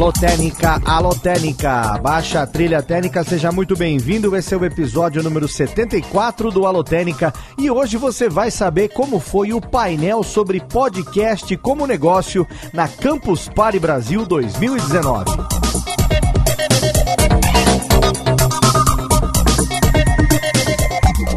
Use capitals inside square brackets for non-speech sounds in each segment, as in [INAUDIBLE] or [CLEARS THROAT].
Alô Técnica, alô Técnica, baixa a trilha técnica, seja muito bem-vindo. Esse é o episódio número 74 do Alô Técnica e hoje você vai saber como foi o painel sobre podcast como negócio na Campus Party Brasil 2019.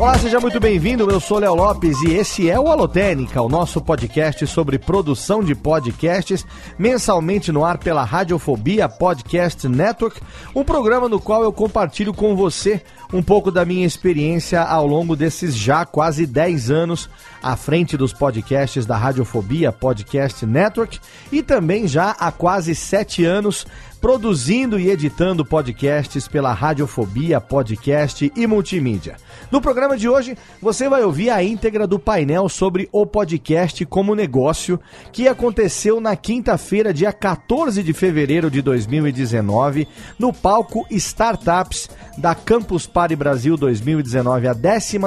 Olá, seja muito bem-vindo. Eu sou Léo Lopes e esse é o Alotênica, o nosso podcast sobre produção de podcasts, mensalmente no ar pela Radiofobia Podcast Network, um programa no qual eu compartilho com você um pouco da minha experiência ao longo desses já quase 10 anos à frente dos podcasts da Radiofobia Podcast Network e também já há quase 7 anos produzindo e editando podcasts pela Radiofobia Podcast e Multimídia. No programa de hoje, você vai ouvir a íntegra do painel sobre o podcast como negócio, que aconteceu na quinta-feira, dia 14 de fevereiro de 2019, no palco Startups da Campus Party Brasil 2019, a 12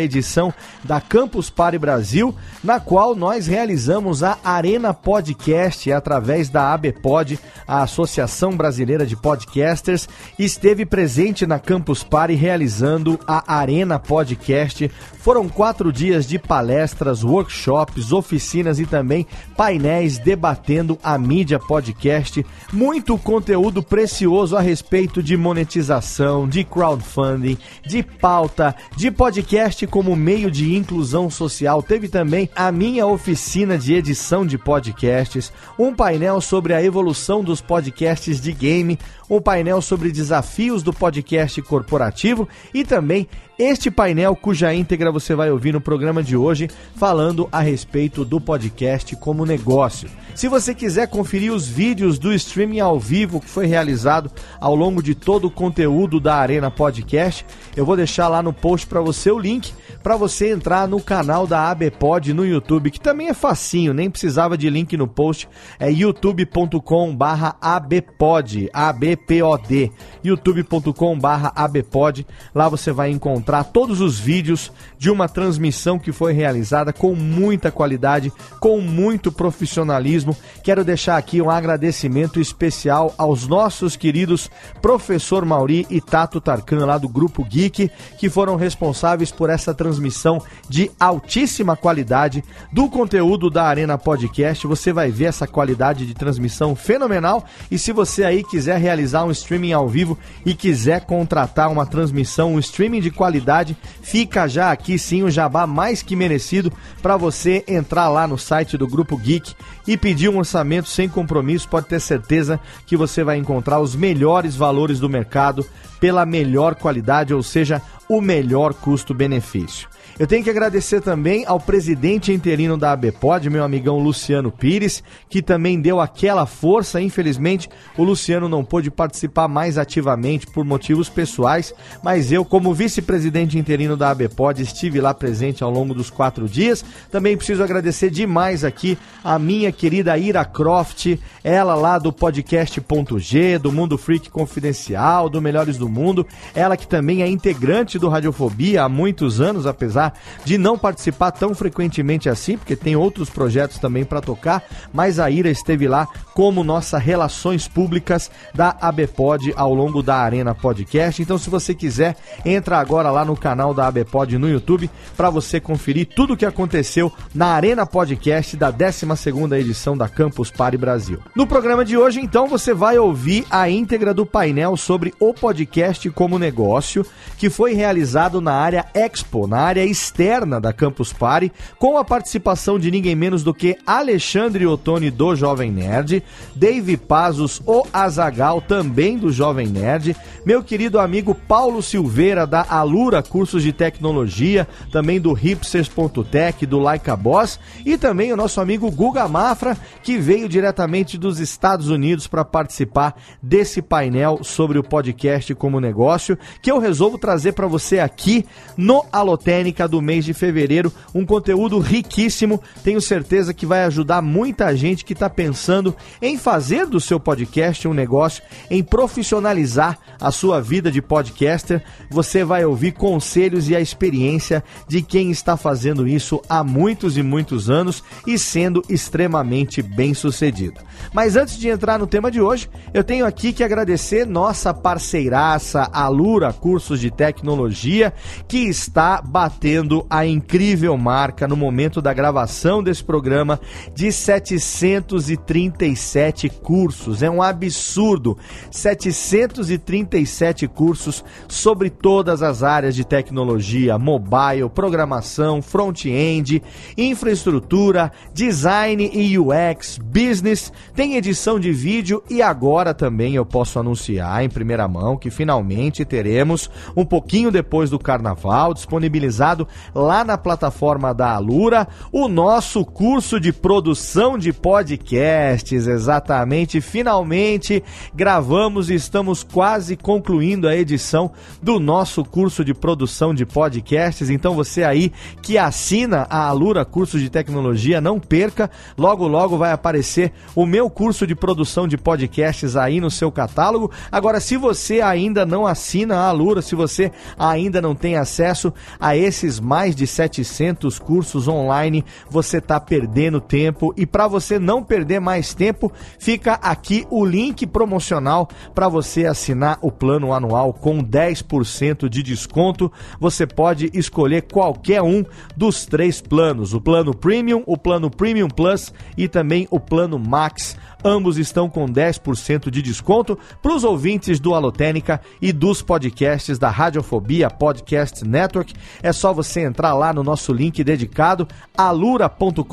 edição da Campus Party Brasil, na qual nós realizamos a Arena Podcast através da ABPod, a Associação Associação Brasileira de Podcasters, esteve presente na Campus Party realizando a Arena Podcast. Foram quatro dias de palestras, workshops, oficinas e também painéis debatendo a mídia podcast. Muito conteúdo precioso a respeito de monetização, de crowdfunding, de pauta, de podcast como meio de inclusão social. Teve também a minha oficina de edição de podcasts, um painel sobre a evolução dos podcasts podcasts de game, um painel sobre desafios do podcast corporativo e também este painel cuja íntegra você vai ouvir no programa de hoje, falando a respeito do podcast como negócio. Se você quiser conferir os vídeos do streaming ao vivo que foi realizado ao longo de todo o conteúdo da Arena Podcast, eu vou deixar lá no post para você o link para você entrar no canal da ABPod no YouTube, que também é facinho, nem precisava de link no post, é youtube.com/abpod, A B P O D, youtube.com/abpod. Lá você vai encontrar todos os vídeos de uma transmissão que foi realizada com muita qualidade, com muito profissionalismo. Quero deixar aqui um agradecimento especial aos nossos queridos professor Mauri e Tato Tarkan lá do grupo Geek, que foram responsáveis por essa transmissão transmissão de altíssima qualidade do conteúdo da Arena Podcast. Você vai ver essa qualidade de transmissão fenomenal. E se você aí quiser realizar um streaming ao vivo e quiser contratar uma transmissão, um streaming de qualidade, fica já aqui sim o jabá mais que merecido para você entrar lá no site do Grupo Geek e pedir um orçamento sem compromisso. Pode ter certeza que você vai encontrar os melhores valores do mercado pela melhor qualidade, ou seja, o melhor custo-benefício. Eu tenho que agradecer também ao presidente interino da ABPOD, meu amigão Luciano Pires, que também deu aquela força. Infelizmente, o Luciano não pôde participar mais ativamente por motivos pessoais, mas eu, como vice-presidente interino da ABPOD, estive lá presente ao longo dos quatro dias. Também preciso agradecer demais aqui a minha querida Ira Croft, ela lá do podcast.g, do Mundo Freak Confidencial, do Melhores do Mundo, ela que também é integrante do Radiofobia há muitos anos, apesar de não participar tão frequentemente assim, porque tem outros projetos também para tocar, mas a Ira esteve lá como nossa relações públicas da ABPod ao longo da Arena Podcast. Então, se você quiser, entra agora lá no canal da ABPod no YouTube para você conferir tudo o que aconteceu na Arena Podcast da 12ª edição da Campus Party Brasil. No programa de hoje, então, você vai ouvir a íntegra do painel sobre o podcast como negócio, que foi realizado na área Expo, na área externa da Campus Party, com a participação de ninguém menos do que Alexandre Ottoni do Jovem Nerd, Dave Pazos, o Azagal, também do Jovem Nerd, meu querido amigo Paulo Silveira da Alura Cursos de Tecnologia, também do hipsters.tech, do Laika Boss, e também o nosso amigo Guga Mafra, que veio diretamente dos Estados Unidos para participar desse painel sobre o podcast como negócio, que eu resolvo trazer para você aqui no Alotênica do mês de fevereiro, um conteúdo riquíssimo, tenho certeza que vai ajudar muita gente que está pensando em fazer do seu podcast um negócio, em profissionalizar a sua vida de podcaster. Você vai ouvir conselhos e a experiência de quem está fazendo isso há muitos e muitos anos e sendo extremamente bem sucedido. Mas antes de entrar no tema de hoje, eu tenho aqui que agradecer nossa parceiraça Alura Cursos de Tecnologia, que está batendo a incrível marca no momento da gravação desse programa de 737 cursos. É um absurdo. 737 cursos sobre todas as áreas de tecnologia, mobile, programação, front-end, infraestrutura, design e UX, business, tem edição de vídeo e agora também eu posso anunciar em primeira mão que finalmente teremos, um pouquinho depois do carnaval, disponibilizado lá na plataforma da Alura, o nosso curso de produção de podcasts. Exatamente, finalmente gravamos e estamos quase concluindo a edição do nosso curso de produção de podcasts. Então você aí que assina a Alura Curso de Tecnologia, não perca, logo logo vai aparecer o meu curso de produção de podcasts aí no seu catálogo. Agora, se você ainda não assina a Alura, se você ainda não tem acesso a esses mais de 700 cursos online, você está perdendo tempo. E para você não perder mais tempo, fica aqui o link promocional para você assinar o plano anual com 10% de desconto. Você pode escolher qualquer um dos três planos: o plano Premium, o plano Premium Plus e também o plano Max Ambos estão com 10% de desconto para os ouvintes do Alotênica e dos podcasts da Radiofobia Podcast Network. É só você entrar lá no nosso link dedicado alura.com.br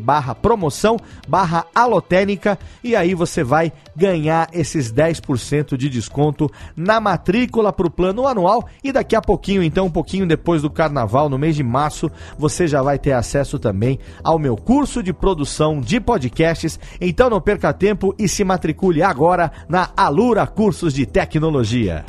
barra promoção barra e aí você vai ganhar esses 10% de desconto na matrícula para o plano anual e daqui a pouquinho, então um pouquinho depois do carnaval, no mês de março, você já vai ter acesso também ao meu curso de produção de podcasts. Então não perca tempo e se matricule agora na Alura Cursos de Tecnologia.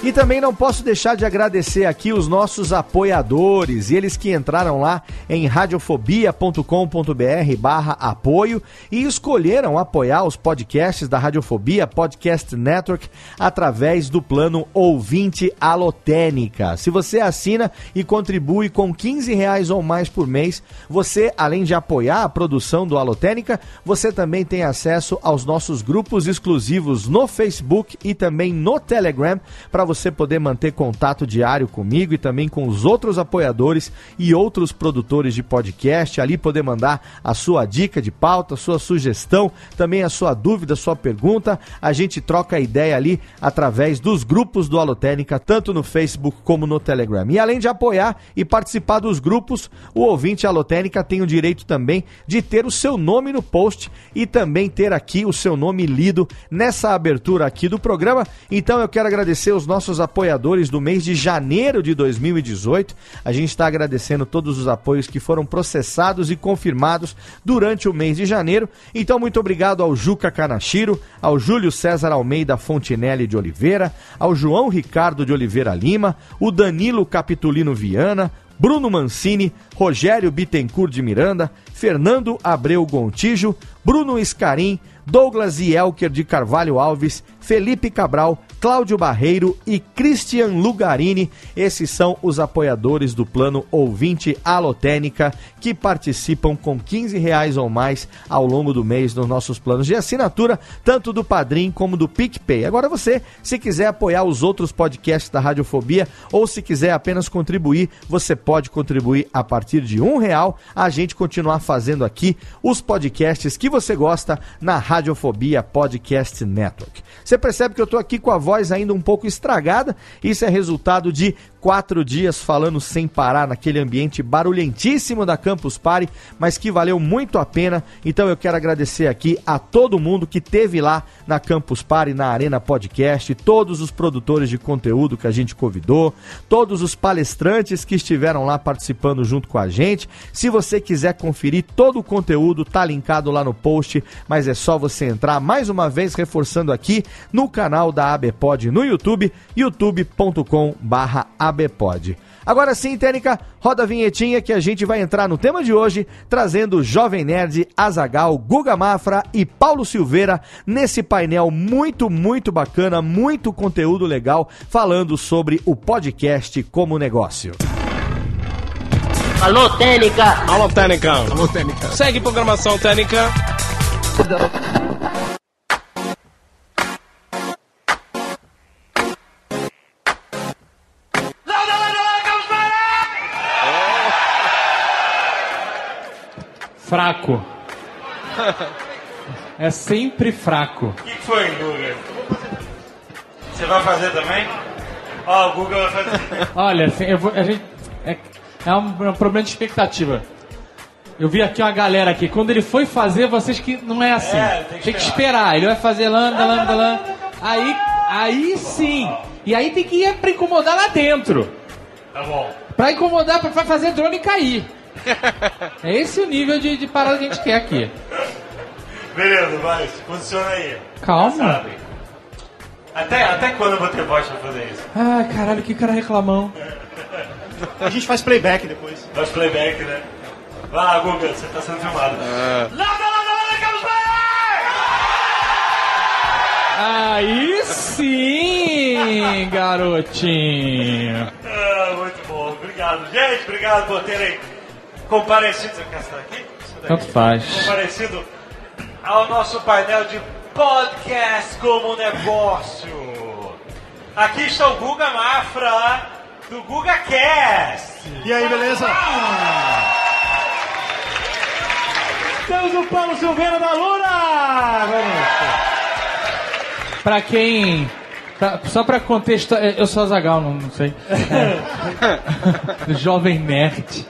E também não posso deixar de agradecer aqui os nossos apoiadores, eles que entraram lá em radiofobia.com.br barra apoio e escolheram apoiar os podcasts da Radiofobia Podcast Network através do plano Ouvinte Alotênica. Se você assina e contribui com 15 reais ou mais por mês, você, além de apoiar a produção do Alotênica, você também tem acesso aos nossos grupos exclusivos no Facebook e também no Telegram para você poder manter contato diário comigo e também com os outros apoiadores e outros produtores de podcast, ali poder mandar a sua dica de pauta, sua sugestão, também a sua dúvida, sua pergunta. A gente troca ideia ali através dos grupos do Alotênica, tanto no Facebook como no Telegram. E além de apoiar e participar dos grupos, o ouvinte Alotênica tem o direito também de ter o seu nome no post e também ter aqui o seu nome lido nessa abertura aqui do programa. Então eu quero agradecer os nossos nossos apoiadores do mês de janeiro de 2018. A gente está agradecendo todos os apoios que foram processados e confirmados durante o mês de janeiro. Então, muito obrigado ao Juca Kanashiro, ao Júlio César Almeida Fontinelli de Oliveira, ao João Ricardo de Oliveira Lima, o Danilo Capitulino Viana, Bruno Mancini, Rogério Bittencourt de Miranda, Fernando Abreu Gontijo, Bruno Escarim, Douglas Elker de Carvalho Alves, Felipe Cabral, Cláudio Barreiro e Christian Lugarini. Esses são os apoiadores do plano Ouvinte Alotênica que participam com 15 reais ou mais ao longo do mês nos nossos planos de assinatura, tanto do Padrim como do PicPay. Agora você, se quiser apoiar os outros podcasts da Radiofobia ou se quiser apenas contribuir, você pode contribuir a partir de um real. A gente continuar fazendo aqui os podcasts que você gosta na Radiofobia Podcast Network. Você percebe que eu estou aqui com a voz ainda um pouco estragada. Isso é resultado de quatro dias falando sem parar naquele ambiente barulhentíssimo da Campus Party, mas que valeu muito a pena. Então eu quero agradecer aqui a todo mundo que teve lá na Campus Party, na Arena Podcast, todos os produtores de conteúdo que a gente convidou, todos os palestrantes que estiveram lá participando junto com a gente. Se você quiser conferir todo o conteúdo, tá linkado lá no post, mas é só você entrar mais uma vez reforçando aqui no canal da ABPod no YouTube, youtube.com/abpod. Agora sim, Técnica, roda a vinhetinha que a gente vai entrar no tema de hoje, trazendo Jovem Nerd, Azagal, Guga Mafra e Paulo Silveira nesse painel muito, muito bacana, muito conteúdo legal, falando sobre o podcast como negócio. Alô, Técnica! Alô, Técnica! Alô, Técnica! Segue programação Técnica! Fraco. [LAUGHS] É sempre fraco. O que, que foi, Guga? Você vai fazer também? Ó, o Guga vai fazer. Olha, assim, eu vou- a gente, é, é um, é um problema de expectativa. Eu vi aqui uma galera aqui. Quando ele foi fazer, vocês que não é assim. É, tem que tem que esperar. Ele vai fazer lambda, lambda, lambda. Aí, aí sim. E aí tem que ir pra incomodar lá dentro. Tá bom. Pra incomodar, pra pra fazer drone cair. É esse o nível de, de parada que a gente quer aqui. Beleza, vai, se posiciona aí. Calma. Até, até quando eu vou ter voz pra fazer isso? Ai, caralho, que cara reclamão. A gente faz playback depois. Faz playback, né? Vai lá, Guga, você tá sendo filmado. Landa, landa, landa, Campus Party! Aí sim, garotinho. Ah, muito bom, obrigado. Gente, obrigado por terem comparecido. Você quer estar aqui? Isso daqui. Tanto faz. Comparecido ao nosso painel de podcast como negócio. Aqui está o Guga Mafra, do Guga Cast. E aí, beleza? Temos o Paulo Silveira da Luna! Pra quem. pra- só pra contextualizar. Eu sou Azagal, não, não sei. [LAUGHS] É. Jovem Nerd.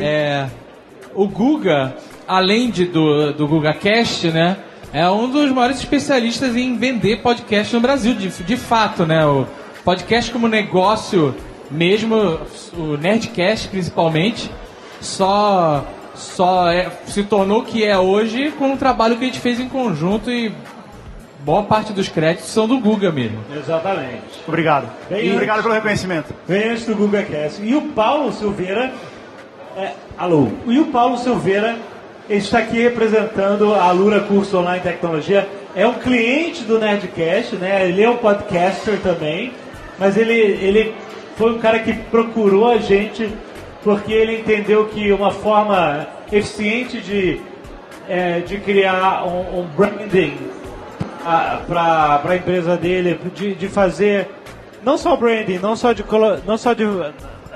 É, o Guga, além de, do, do GugaCast, né? É um dos maiores especialistas em vender podcast no Brasil, de, de fato, né? O podcast como negócio mesmo, o Nerdcast principalmente, só, só é- se tornou o que é hoje com o trabalho que a gente fez em conjunto e boa parte dos créditos são do Guga mesmo. Exatamente. Obrigado. Bem Obrigado pelo reconhecimento. Vem antes do Guga Cast. E o Paulo Silveira. É, alô. E o Paulo Silveira está aqui representando a Lura Curso Online Tecnologia. É um cliente do Nerdcast, né? Ele é um podcaster também. Mas ele, ele foi um cara que procurou a gente porque ele entendeu que uma forma eficiente de, é, de criar um, um branding para a empresa dele, de, de fazer não só branding, não só de não só de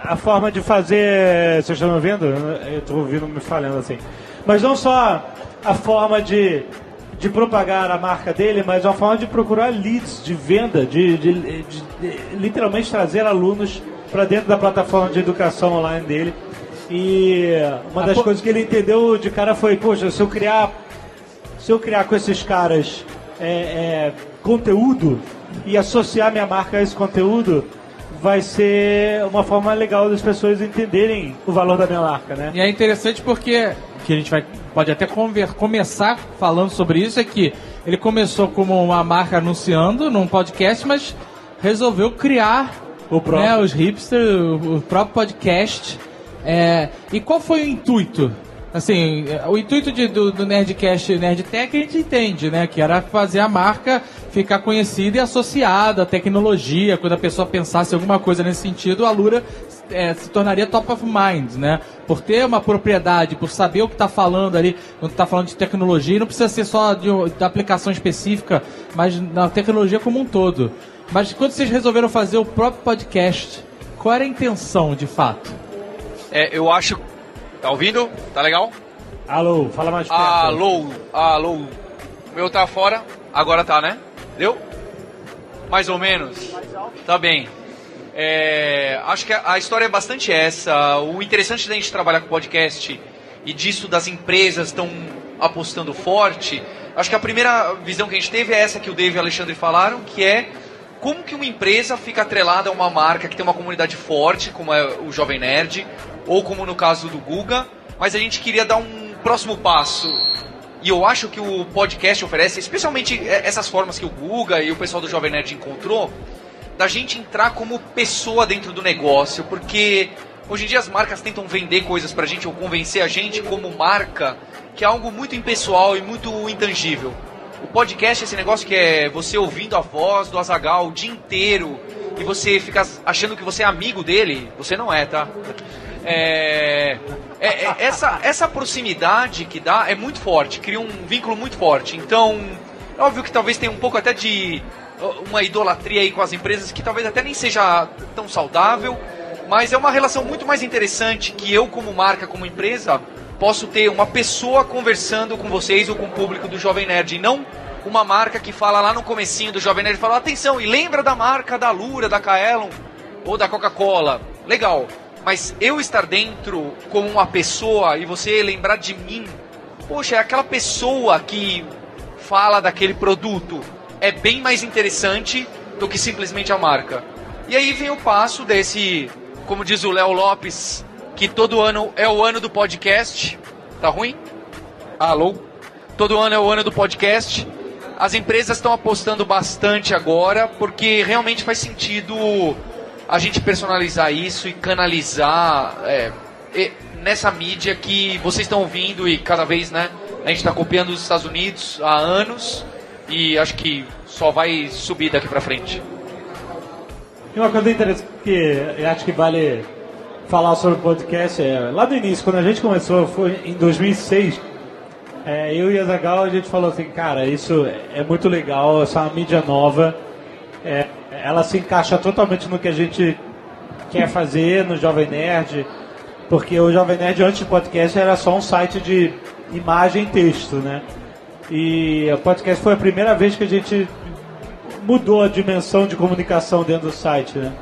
a forma de fazer, vocês estão me ouvindo? Eu estou ouvindo me falando assim. Mas não só a forma de de propagar a marca dele, mas uma forma de procurar leads de venda, de, de- de- de literalmente trazer alunos para dentro da plataforma de educação online dele. E uma das po- coisas que ele entendeu de cara foi, poxa, se eu criar se eu criar com esses caras é, é, conteúdo e associar minha marca a esse conteúdo, vai ser uma forma legal das pessoas entenderem o valor da minha marca, né? E é interessante porque que a gente vai pode até conver- começar falando sobre isso é que ele começou como uma marca anunciando num podcast, mas resolveu criar O próprio. né, os hipsters, o, o próprio podcast. É, e qual foi o intuito? Assim, o intuito de- do, do Nerdcast Nerdtech a gente entende, né? Que era fazer a marca ficar conhecida e associada à tecnologia. Quando a pessoa pensasse alguma coisa nesse sentido, a Lura é, se tornaria top of mind, né? Por ter uma propriedade, por saber o que está falando ali, quando está falando de tecnologia, não precisa ser só de, de aplicação específica, mas na tecnologia como um todo. Mas quando vocês resolveram fazer o próprio podcast, qual era a intenção de fato? É, eu acho. Tá ouvindo? Tá legal? Alô, fala mais perto. Alô, alô. meu tá fora. Agora tá, né? Deu? Mais ou menos. Tá bem. É, acho que a, a história é bastante essa. O interessante da gente trabalhar com podcast e disso das empresas estão apostando forte. Acho que a primeira visão que a gente teve é essa que o Dave e o Alexandre falaram, que é como que uma empresa fica atrelada a uma marca que tem uma comunidade forte, como é o Jovem Nerd, ou como no caso do Guga, mas a gente queria dar um próximo passo. E eu acho que o podcast oferece, especialmente essas formas que o Guga e o pessoal do Jovem Nerd encontrou, da gente entrar como pessoa dentro do negócio, porque hoje em dia as marcas tentam vender coisas pra gente ou convencer a gente como marca, que é algo muito impessoal e muito intangível. O podcast é esse negócio que é você ouvindo a voz do Azagal o dia inteiro e você fica achando que você é amigo dele. Você não é, tá? É, é, é, essa, essa proximidade que dá é muito forte, cria um vínculo muito forte. Então, é óbvio que talvez tenha um pouco até de uma idolatria aí com as empresas que talvez até nem seja tão saudável, mas é uma relação muito mais interessante que eu como marca, como empresa, posso ter uma pessoa conversando com vocês ou com o público do Jovem Nerd, e não uma marca que fala lá no comecinho do Jovem Nerd, fala, atenção, e lembra da marca da Lura, da Kaelon ou da Coca-Cola. Legal. Mas eu estar dentro como uma pessoa e você lembrar de mim, poxa, é aquela pessoa que fala daquele produto. É bem mais interessante do que simplesmente a marca. E aí vem o passo desse, como diz o Léo Lopes, que todo ano é o ano do podcast. Tá ruim? Alô? Todo ano é o ano do podcast. As empresas estão apostando bastante agora, porque realmente faz sentido a gente personalizar isso e canalizar é, e nessa mídia que vocês estão ouvindo e cada vez, né? A gente está copiando os Estados Unidos há anos e acho que só vai subir daqui para frente. E uma coisa interessante que eu acho que vale falar sobre o podcast é, lá no início, quando a gente começou, foi em 2006, é, eu e a Zagal, a gente falou assim, cara, isso é muito legal, essa é uma mídia nova, é, ela se encaixa totalmente no que a gente quer fazer no Jovem Nerd, porque o Jovem Nerd antes do podcast era só um site de imagem e texto, né? E o podcast foi a primeira vez que a gente mudou a dimensão de comunicação dentro do site, né?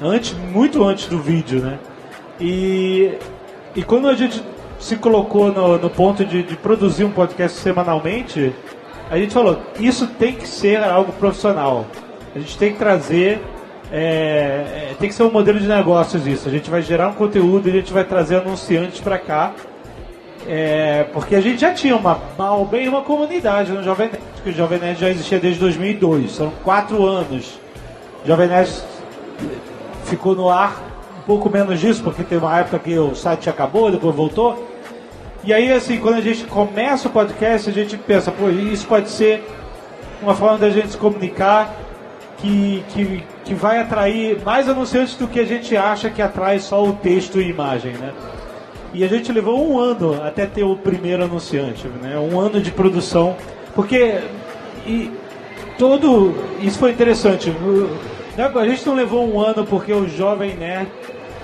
Antes, muito antes do vídeo, né? E, e quando a gente se colocou no, no ponto de, de, produzir um podcast semanalmente, a gente falou: isso tem que ser algo profissional. A gente tem que trazer. É, é, tem que ser um modelo de negócios isso. A gente vai gerar um conteúdo e a gente vai trazer anunciantes para cá. É, porque a gente já tinha uma, mal bem uma comunidade no Jovem Nerd, que o Jovem Nerd já existia desde 2002. São quatro anos. O Jovem Nerd ficou no ar pouco menos disso, porque teve uma época que o site acabou, depois voltou. E aí, assim, quando a gente começa o podcast, a gente pensa, pô, isso pode ser uma forma da gente se comunicar que, que, que vai atrair mais anunciantes do que a gente acha que atrai só o texto e imagem, né? E a gente levou um ano até ter o primeiro anunciante, né? Um ano de produção, porque e todo isso foi interessante. A gente não levou um ano porque o jovem nerd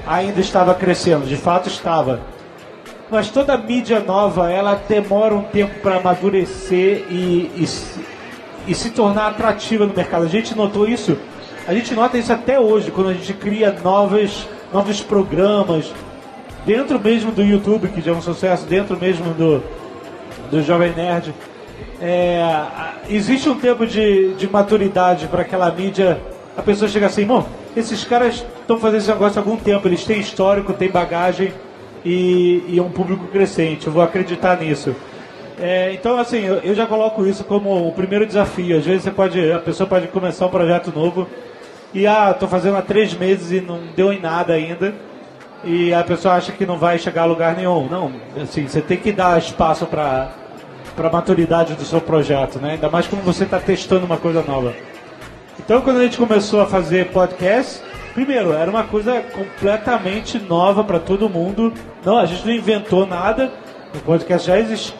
ainda estava crescendo, de fato estava. Mas toda mídia nova, ela demora um tempo para amadurecer e, e, e, se tornar atrativa no mercado. A gente notou isso, a gente nota isso até hoje, quando a gente cria novos, novos programas, dentro mesmo do YouTube, que já é um sucesso, dentro mesmo do, do Jovem Nerd. É, existe um tempo de, de maturidade para aquela mídia. A pessoa chega assim, bom, esses caras estão fazendo esse negócio há algum tempo, eles têm histórico, têm bagagem e, e um público crescente, eu vou acreditar nisso. É, então, assim, eu, eu, já coloco isso como o primeiro desafio. Às vezes você pode, a pessoa pode começar um projeto novo e, ah, estou fazendo há três meses e não deu em nada ainda. E a pessoa acha que não vai chegar a lugar nenhum. Não, assim, você tem que dar espaço para para a maturidade do seu projeto, né? Ainda mais quando você está testando uma coisa nova. Então, quando a gente começou a fazer podcast, primeiro, era uma coisa completamente nova para todo mundo. Não, a gente não inventou nada, o podcast já existia,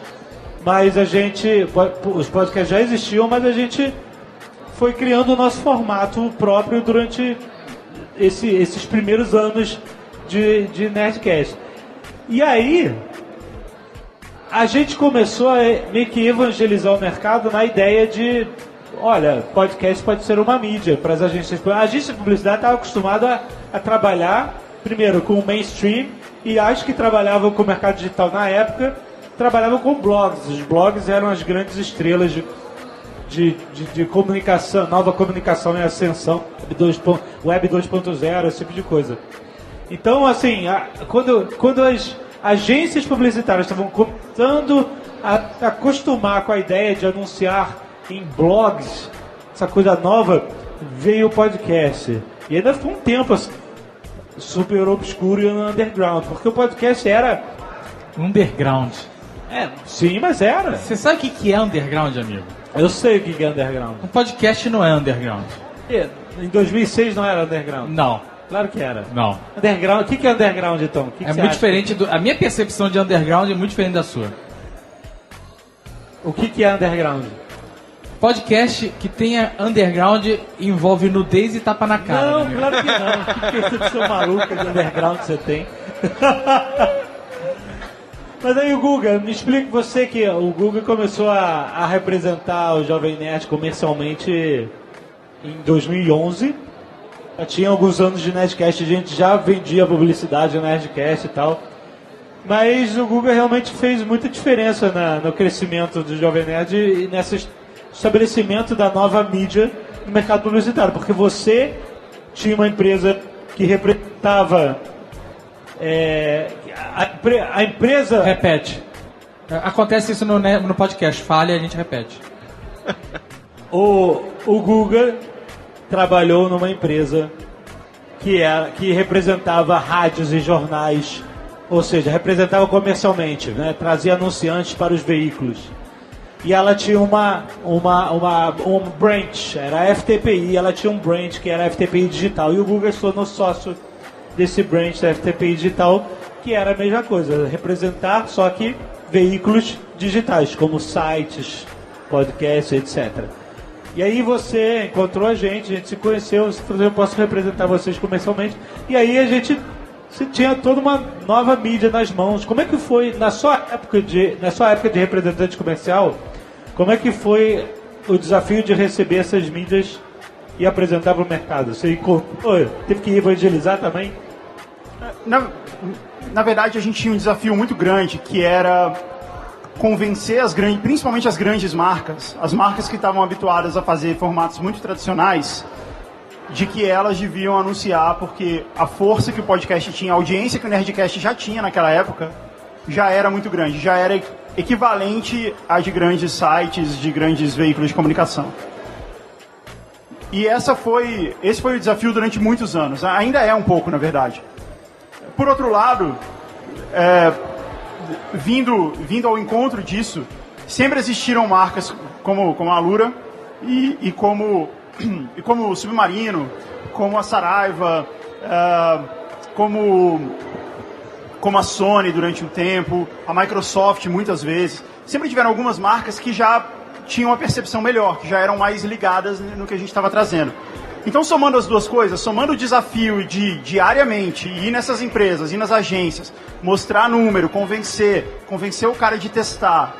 mas a gente, os podcasts já existiam, mas a gente foi criando o nosso formato próprio durante esse, esses primeiros anos de, de Nerdcast. E aí, a gente começou a meio que evangelizar o mercado na ideia de, olha, podcast pode ser uma mídia para as agências. A agência de publicidade estava acostumada a, a trabalhar, primeiro, com o mainstream, e acho que trabalhavam com o mercado digital na época, trabalhavam com blogs. Os blogs eram as grandes estrelas de, de, de, de comunicação, nova comunicação em ascensão, Web 2.0, esse tipo de coisa. Então, assim, a, quando, quando as agências publicitárias estavam começando a, acostumar com a ideia de anunciar em blogs, essa coisa nova, veio o podcast. E ainda ficou um tempo assim, super obscuro e underground, porque o podcast era. Underground. É, sim, mas era. Você sabe o que que é underground, amigo? Eu sei o que é underground. Um podcast não é underground. E, Em 2006 não era underground? Não, Claro que era. não. Underground, o que que é underground então? Que que É muito acha? diferente do. A minha percepção de underground é muito diferente da sua. O que que é underground? Podcast que tenha underground envolve nudez e tapa na cara. não, né, claro que não. Que percepção maluca de underground você tem? [LAUGHS] Mas aí o Guga, me explica você que o Guga começou a, a representar o Jovem Nerd comercialmente em 2011. Já tinha alguns anos de Nerdcast, a gente já vendia publicidade no Nerdcast e tal. Mas o Guga realmente fez muita diferença na- no crescimento do Jovem Nerd e nesse estabelecimento da nova mídia no mercado publicitário. Porque você tinha uma empresa que representava. é, a, a empresa. Repete. É, Acontece isso no, ne- no podcast. Falha, a gente repete. [LAUGHS] O, o Guga trabalhou numa empresa que, era, que representava rádios e jornais, ou seja, representava comercialmente, né? trazia anunciantes para os veículos. E ela tinha uma, uma, uma, um branch, era a FTPI, ela tinha um branch que era a FTPI Digital. E o se tornou sócio desse branch da FTPI Digital, que era a mesma coisa, representar só que veículos digitais, como sites, podcasts, etc. E aí você encontrou a gente, a gente se conheceu, eu posso representar vocês comercialmente. E aí a gente você tinha toda uma nova mídia nas mãos. Como é que foi na sua época de na sua época de representante comercial? Como é que foi o desafio de receber essas mídias e apresentar para o mercado? Você encontrou, teve que evangelizar também? Na, na verdade, a gente tinha um desafio muito grande, que era convencer as grandes, principalmente as grandes marcas, as marcas que estavam habituadas a fazer formatos muito tradicionais, de que elas deviam anunciar, porque a força que o podcast tinha, a audiência que o Nerdcast já tinha naquela época, já era muito grande, já era equivalente a de grandes sites, de grandes veículos de comunicação. E essa foi, esse foi o desafio durante muitos anos. Ainda é um pouco, na verdade. Por outro lado, é, vindo, vindo ao encontro disso, sempre existiram marcas como, como a Alura e, e como, [CLEARS THROAT] e como o Submarino, como a Saraiva, é, como, como a Sony durante um tempo, a Microsoft muitas vezes. Sempre tiveram algumas marcas que já tinham uma percepção melhor, que já eram mais ligadas no que a gente estava trazendo. Então, somando as duas coisas, somando o desafio de diariamente ir nessas empresas, ir nas agências, mostrar número, convencer, convencer o cara de testar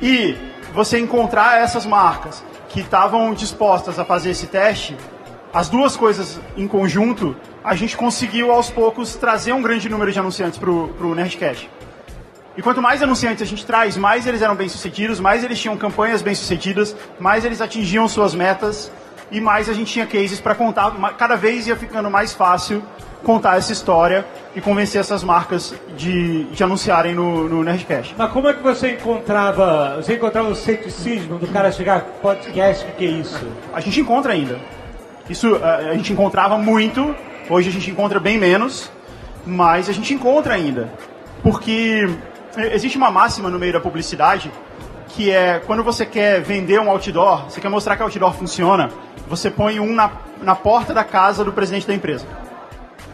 e você encontrar essas marcas que estavam dispostas a fazer esse teste, as duas coisas em conjunto, a gente conseguiu aos poucos trazer um grande número de anunciantes para o Nerdcast. E quanto mais anunciantes a gente traz, mais eles eram bem-sucedidos, mais eles tinham campanhas bem-sucedidas, mais eles atingiam suas metas e mais a gente tinha cases para contar. Cada vez ia ficando mais fácil contar essa história e convencer essas marcas de, de anunciarem no, no Nerdcast. Mas como é que você encontrava, você encontrava o ceticismo do cara chegar podcast, o que, é isso? A gente encontra ainda. Isso a, gente encontrava muito, hoje a gente encontra bem menos, mas a gente encontra ainda. Porque eh, existe uma máxima no meio da publicidade que é quando você quer vender um outdoor, você quer mostrar que o outdoor funciona, você põe um na, na porta da casa do presidente da empresa.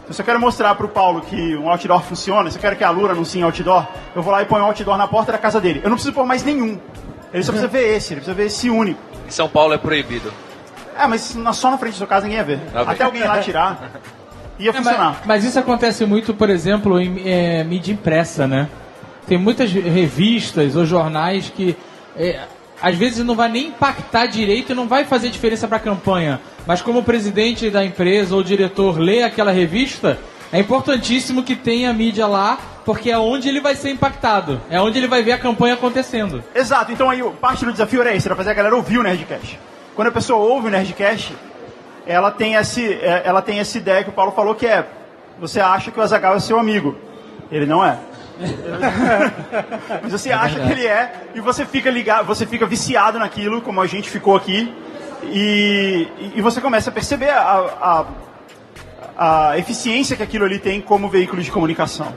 Então, Se eu quero mostrar para o Paulo que um outdoor funciona, se eu quero que a Lura anuncie um outdoor, eu vou lá e ponho um outdoor na porta da casa dele. Eu não preciso pôr mais nenhum. Ele só precisa [LAUGHS] ver esse, ele precisa ver esse único. Em São Paulo é proibido. É, mas só na frente da sua casa ninguém ia ver. Tá bem. Até alguém lá tirar, [LAUGHS] ia É, funcionar. mas, mas isso acontece muito, por exemplo, em é, mídia impressa, né? tem muitas revistas ou jornais que é, às vezes não vai nem impactar direito e não vai fazer diferença para a campanha. Mas como o presidente da empresa ou o diretor lê aquela revista, é importantíssimo que tenha mídia lá, porque é onde ele vai ser impactado. É onde ele vai ver a campanha acontecendo. Exato, então aí parte do desafio era esse, era fazer a galera ouvir o Nerdcast. Quando a pessoa ouve o Nerdcast, ela tem, esse, é, ela tem essa ideia que o Paulo falou que é, você acha que o Azagal é seu amigo. Ele não é. [LAUGHS] Mas você acha que ele é e você fica ligado, você fica viciado naquilo, como a gente ficou aqui, e, e você começa a perceber a, a, a eficiência que aquilo ali tem como veículo de comunicação.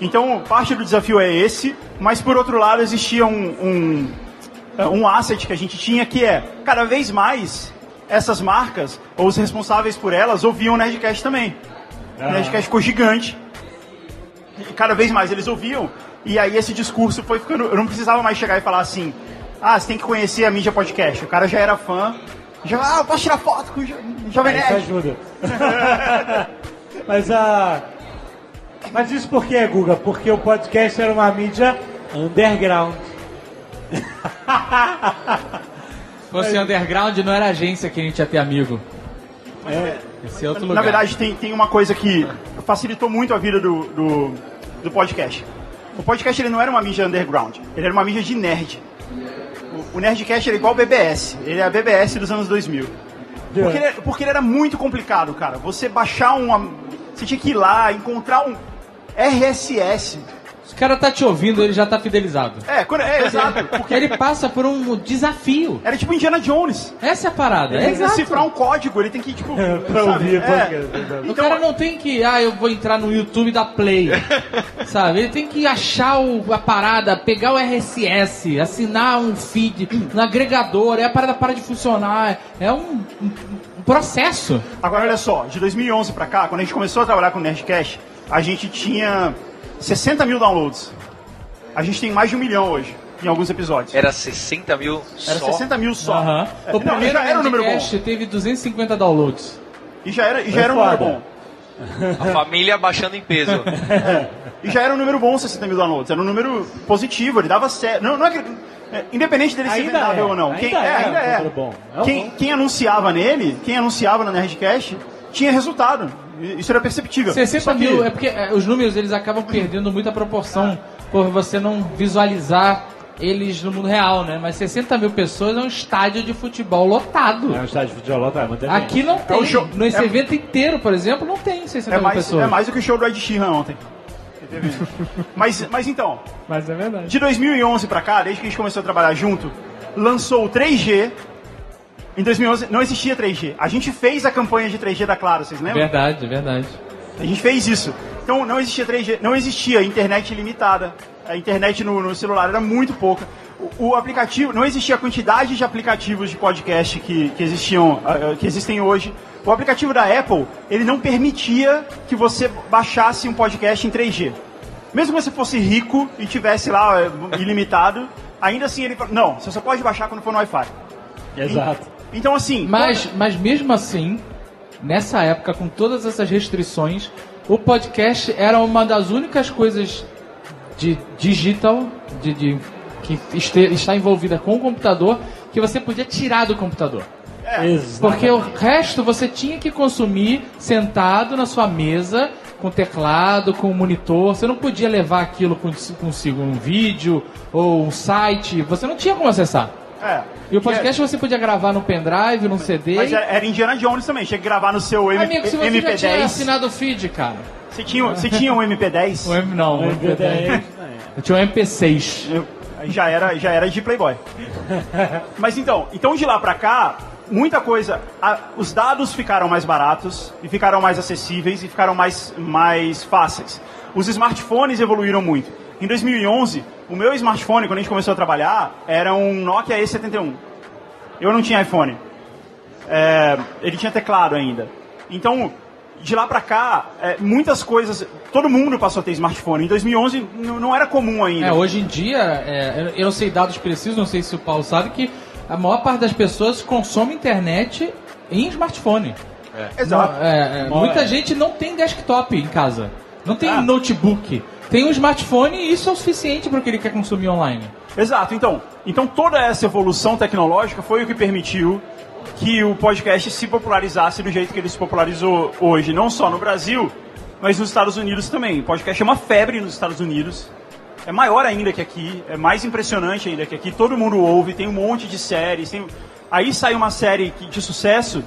Então, parte do desafio é esse, mas por outro lado existia um, um, um asset que a gente tinha que é, cada vez mais, essas marcas, ou os responsáveis por elas, ouviam o Nerdcast também. O Nerdcast ficou gigante, cada vez mais eles ouviam, e aí esse discurso foi ficando. Eu não precisava mais chegar e falar assim: ah, você tem que conhecer a mídia podcast. O cara já era fã, já, ah, eu posso tirar foto com o Jo- Jovem É, Isso Nerd. ajuda. [LAUGHS] Mas a. Mas isso por quê, Guga? Porque o podcast era uma mídia underground. Se fosse underground, não era agência que a gente ia ter amigo. É, Esse é outro Na lugar. verdade, tem, tem uma coisa que facilitou muito a vida do, do, do podcast. O podcast ele não era uma mídia underground, ele era uma mídia de nerd. O, o Nerdcast era igual o BBS, ele é a BBS dos anos 2000. Porque ele, porque ele era muito complicado, cara. Você baixar uma. Você tinha que ir lá, encontrar um RSS. Se o cara tá te ouvindo, ele já tá fidelizado. É, quando, é exato. Porque ele passa por um desafio. Era tipo Indiana Jones. Essa é a parada. Ele É tem que exato. decifrar um código, ele tem que, tipo. [LAUGHS] pra sabe? ouvir É. podcast. O Então, cara não tem que, ah, eu vou entrar no YouTube da Play, [LAUGHS] sabe? Ele tem que achar o- a parada, pegar o RSS, assinar um feed no agregador, aí a parada para de funcionar. É um, um- um processo. Agora olha só, de 2011 pra cá, quando a gente começou a trabalhar com o Nerdcast, a gente tinha 60 mil downloads. A gente tem mais de um milhão hoje, em alguns episódios. Era 60 mil Era só. 60 mil só. Aham. É, O não, primeiro já era um número bom. Teve 250 downloads. E já era, e já É era um número bom. A família baixando em peso. [LAUGHS] E já era um número bom 60 mil downloads. Era um número positivo, ele dava certo. Não, não é que, é, independente dele ser Ainda vendável é, ou não. ainda quem, é ainda um é. número bom. É um quem, bom. quem anunciava nele, quem anunciava na Nerdcast, tinha resultado. Isso era perceptível. 60 Só que- mil, é porque é, os números eles acabam perdendo muita proporção por você não visualizar eles no mundo real, né? Mas 60 mil pessoas é um estádio de futebol lotado. É um estádio de futebol lotado. Aqui não tem. o show- Nesse é- evento inteiro, por exemplo, não tem 60 É mil mais, pessoas. é mais do que o show do Ed Sheeran ontem. [LAUGHS] mas, mas então, Mas é verdade. de 2011 pra cá, desde que a gente começou a trabalhar junto, lançou o 3G. Em 2011 não existia 3G. A gente fez a campanha de 3G da Claro, vocês lembram? Verdade, verdade. A gente fez isso. Então não existia 3G, não existia internet ilimitada. A internet no, no celular era muito pouca. O, o aplicativo, não existia a quantidade de aplicativos de podcast que, que existiam, ah, ah, que existem hoje. O aplicativo da Apple, ele não permitia que você baixasse um podcast em 3G. Mesmo que você fosse rico e tivesse lá eh, ilimitado, ainda assim ele não, você só pode baixar quando for no Wi-Fi. Exato. Então assim, Mas, mas mesmo assim, nessa época, com todas essas restrições, o podcast era uma das únicas coisas de digital, de, de- que este- está envolvida com o computador, que você podia tirar do computador. Exato. Porque o resto você tinha que consumir sentado na sua mesa, com teclado, com monitor. Você não podia levar aquilo cons- consigo, um vídeo ou um site. Você não tinha como acessar. É. E o podcast você podia gravar no pendrive, num CD. Mas era Indiana Jones também, tinha que gravar no seu M- Amigo, se você já tinha MP10. assinado o feed, cara. Você tinha, você tinha um MP10? O M não, o MP10. Eu tinha um MP6. Eu- já era, já era de Playboy. Mas então, então de lá pra cá, muita coisa. a- os dados ficaram mais baratos e ficaram mais acessíveis e ficaram mais, mais fáceis. Os smartphones evoluíram muito. Em 2011, o meu smartphone, quando a gente começou a trabalhar, era um Nokia E71. Eu não tinha iPhone. É, ele tinha teclado ainda. Então, de lá pra cá, é, muitas coisas. Todo mundo passou a ter smartphone. Em 2011 n- não era comum ainda. É, hoje em dia, é, eu não sei dados precisos, não sei se o Paulo sabe, que a maior parte das pessoas consome internet em smartphone. Exato. É, é, Bom, muita é. gente não tem desktop em casa. Não tem Ah. notebook. Tem um smartphone e isso é o suficiente para o que ele quer consumir online. Exato, então, então toda essa evolução tecnológica foi o que permitiu que o podcast se popularizasse do jeito que ele se popularizou hoje, não só no Brasil, mas nos Estados Unidos também. O podcast é uma febre nos Estados Unidos. É maior ainda que aqui, é mais impressionante ainda que aqui. Todo mundo ouve, tem um monte de séries. Tem... Aí sai uma série de sucesso,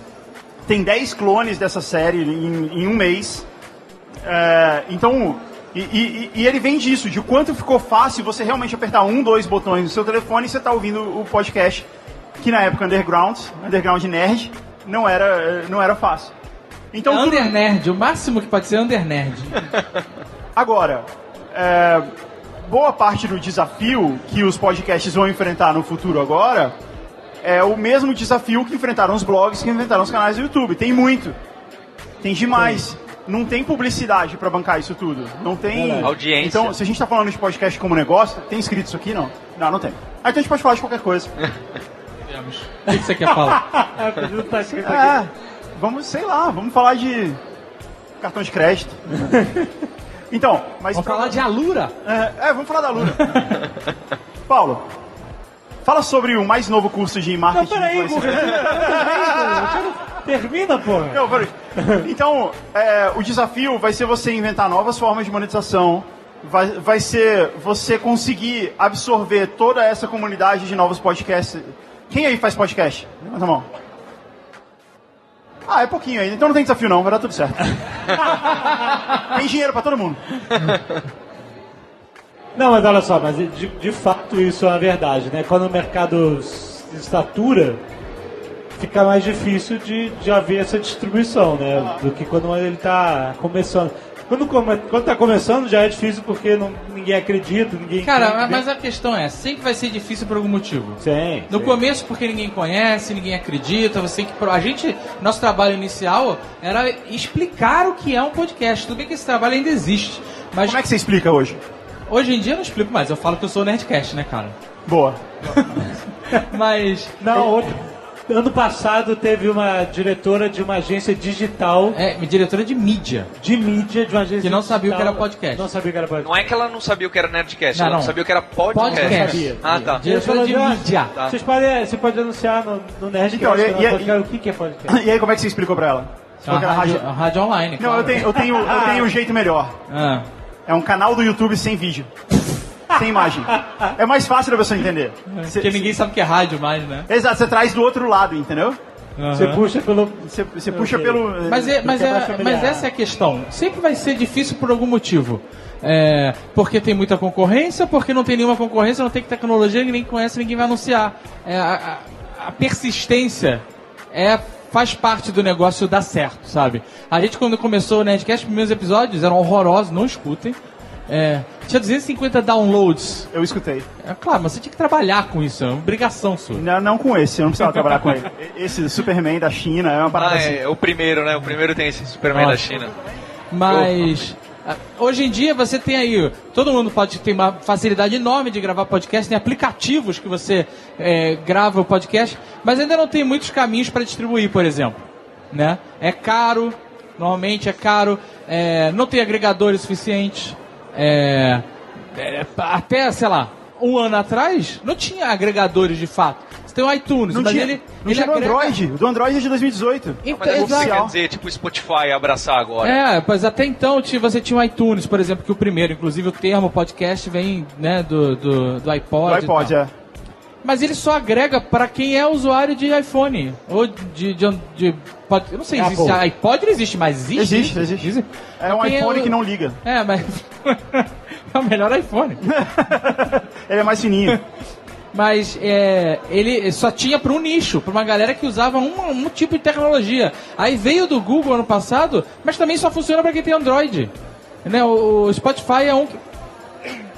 tem 10 clones dessa série em, em um mês. É, então, e, e, e, ele vem disso, de quanto ficou fácil você realmente apertar um, dois botões no seu telefone e você está ouvindo o podcast, que na época underground, underground nerd, não era, não era fácil. Então, é tudo... Under Nerd, o máximo que pode ser Under Nerd. [LAUGHS] Agora, é, boa parte do desafio que os podcasts vão enfrentar no futuro agora é o mesmo desafio que enfrentaram os blogs, que enfrentaram os canais do YouTube. Tem muito. Tem demais. Não tem publicidade para bancar isso tudo. Não tem. É Audiência. Então, se a gente tá falando de podcast como negócio, tem escrito isso aqui? Não. Não, não tem. Aí então a gente pode falar de qualquer coisa. o que você quer falar? [LAUGHS] é, vamos, sei lá, vamos falar de cartão de crédito. [LAUGHS] Então, mas. Vamos falar de Alura? É, é, vamos falar da Alura. [LAUGHS] Paulo, fala sobre o mais novo curso de marketing. Não, peraí, Termina, porra. Não, peraí. Então, é, o desafio vai ser você inventar novas formas de monetização. Vai, vai ser você conseguir absorver toda essa comunidade de novos podcasts. Quem aí faz podcast? Levanta a mão. Ah, é pouquinho ainda, então não tem desafio não, vai dar tudo certo. [LAUGHS] tem dinheiro para todo mundo. Não, mas olha só, mas de, de fato isso é a verdade, né? Quando o mercado se satura, fica mais difícil de, de haver essa distribuição, né? Do que quando ele está começando. Quando, quando tá começando já é difícil porque não, ninguém acredita, ninguém. Cara, mas a questão é, sempre vai ser difícil por algum motivo. Sim. No sim. começo, porque ninguém conhece, ninguém acredita, você tem que. A gente, nosso trabalho inicial era explicar o que é um podcast. Tudo bem que esse trabalho ainda existe. Mas Como é que você explica hoje? Hoje em dia eu não explico mais, eu falo que eu sou Nerdcast, né, cara? Boa. [LAUGHS] mas. Não, outro. Ano passado teve uma diretora de uma agência digital. É, diretora de mídia. De mídia, de uma agência Que não sabia o que era podcast. Não sabia o que era podcast. Não é que ela não sabia o que era Nerdcast, não, ela não, sabia o que era podcast. podcast. Sabia. Ah, tá. Diretora de mídia. Tá. Vocês podem, você pode anunciar no, no Nerdcast então, e, e, e, o que, que é podcast. E aí, como é que você explicou pra ela? Você a rádio, rádio... rádio online. Não, claro. eu tenho, eu tenho, eu tenho um jeito melhor. Ah. É um canal do YouTube sem vídeo sem imagem. É mais fácil da pessoa entender. Porque ninguém sabe o que é rádio mais, né? Exato, você traz do outro lado, entendeu? Uhum. Você puxa pelo. Você, você puxa okay. pelo. Mas, é, mas, é, mas essa é a questão. Sempre vai ser difícil por algum motivo. É, porque tem muita concorrência, porque não tem nenhuma concorrência, não tem tecnologia, ninguém conhece, ninguém vai anunciar. É, a, a, persistência é, faz parte do negócio dar certo, sabe? A gente, quando começou o Nerdcast, os primeiros episódios eram horrorosos, não escutem. É, tinha 250 downloads. Eu escutei. É claro, mas você tinha que trabalhar com isso, é uma obrigação sua. Não, não com esse, eu não precisava [LAUGHS] trabalhar com ele. Esse Superman da China é uma parada ah, assim. É, o primeiro, né? O primeiro tem esse Superman Nossa. da China. Mas. Hoje em dia você tem aí, todo mundo pode ter uma facilidade enorme de gravar podcast, tem aplicativos que você é, grava o podcast, mas ainda não tem muitos caminhos para distribuir, por exemplo. Né? É caro, normalmente é caro, é, não tem agregadores suficientes. É, é, até, sei lá, um ano atrás, não tinha agregadores de fato. Você tem o iTunes, não mas tinha, ele. Não ele tinha agrega... Android. O do Android é de 2018. Então, mas você quer dizer, tipo, Spotify abraçar agora. É, pois até então você tinha o iTunes, por exemplo, que o primeiro, inclusive o termo podcast vem né, do, do, do iPod. Do iPod, é. Mas ele só agrega para quem é usuário de iPhone. Ou de. de, de eu não sei, existe. Apple. iPod não existe, mas existe. Existe, existe. existe. É um iPhone é o... que não liga. É, mas. [LAUGHS] é o melhor iPhone. [LAUGHS] ele é mais fininho. [LAUGHS] Mas é, ele só tinha para um nicho, para uma galera que usava um, um, tipo de tecnologia. Aí veio do Google ano passado, mas também só funciona para quem tem Android. Né? O, o Spotify é um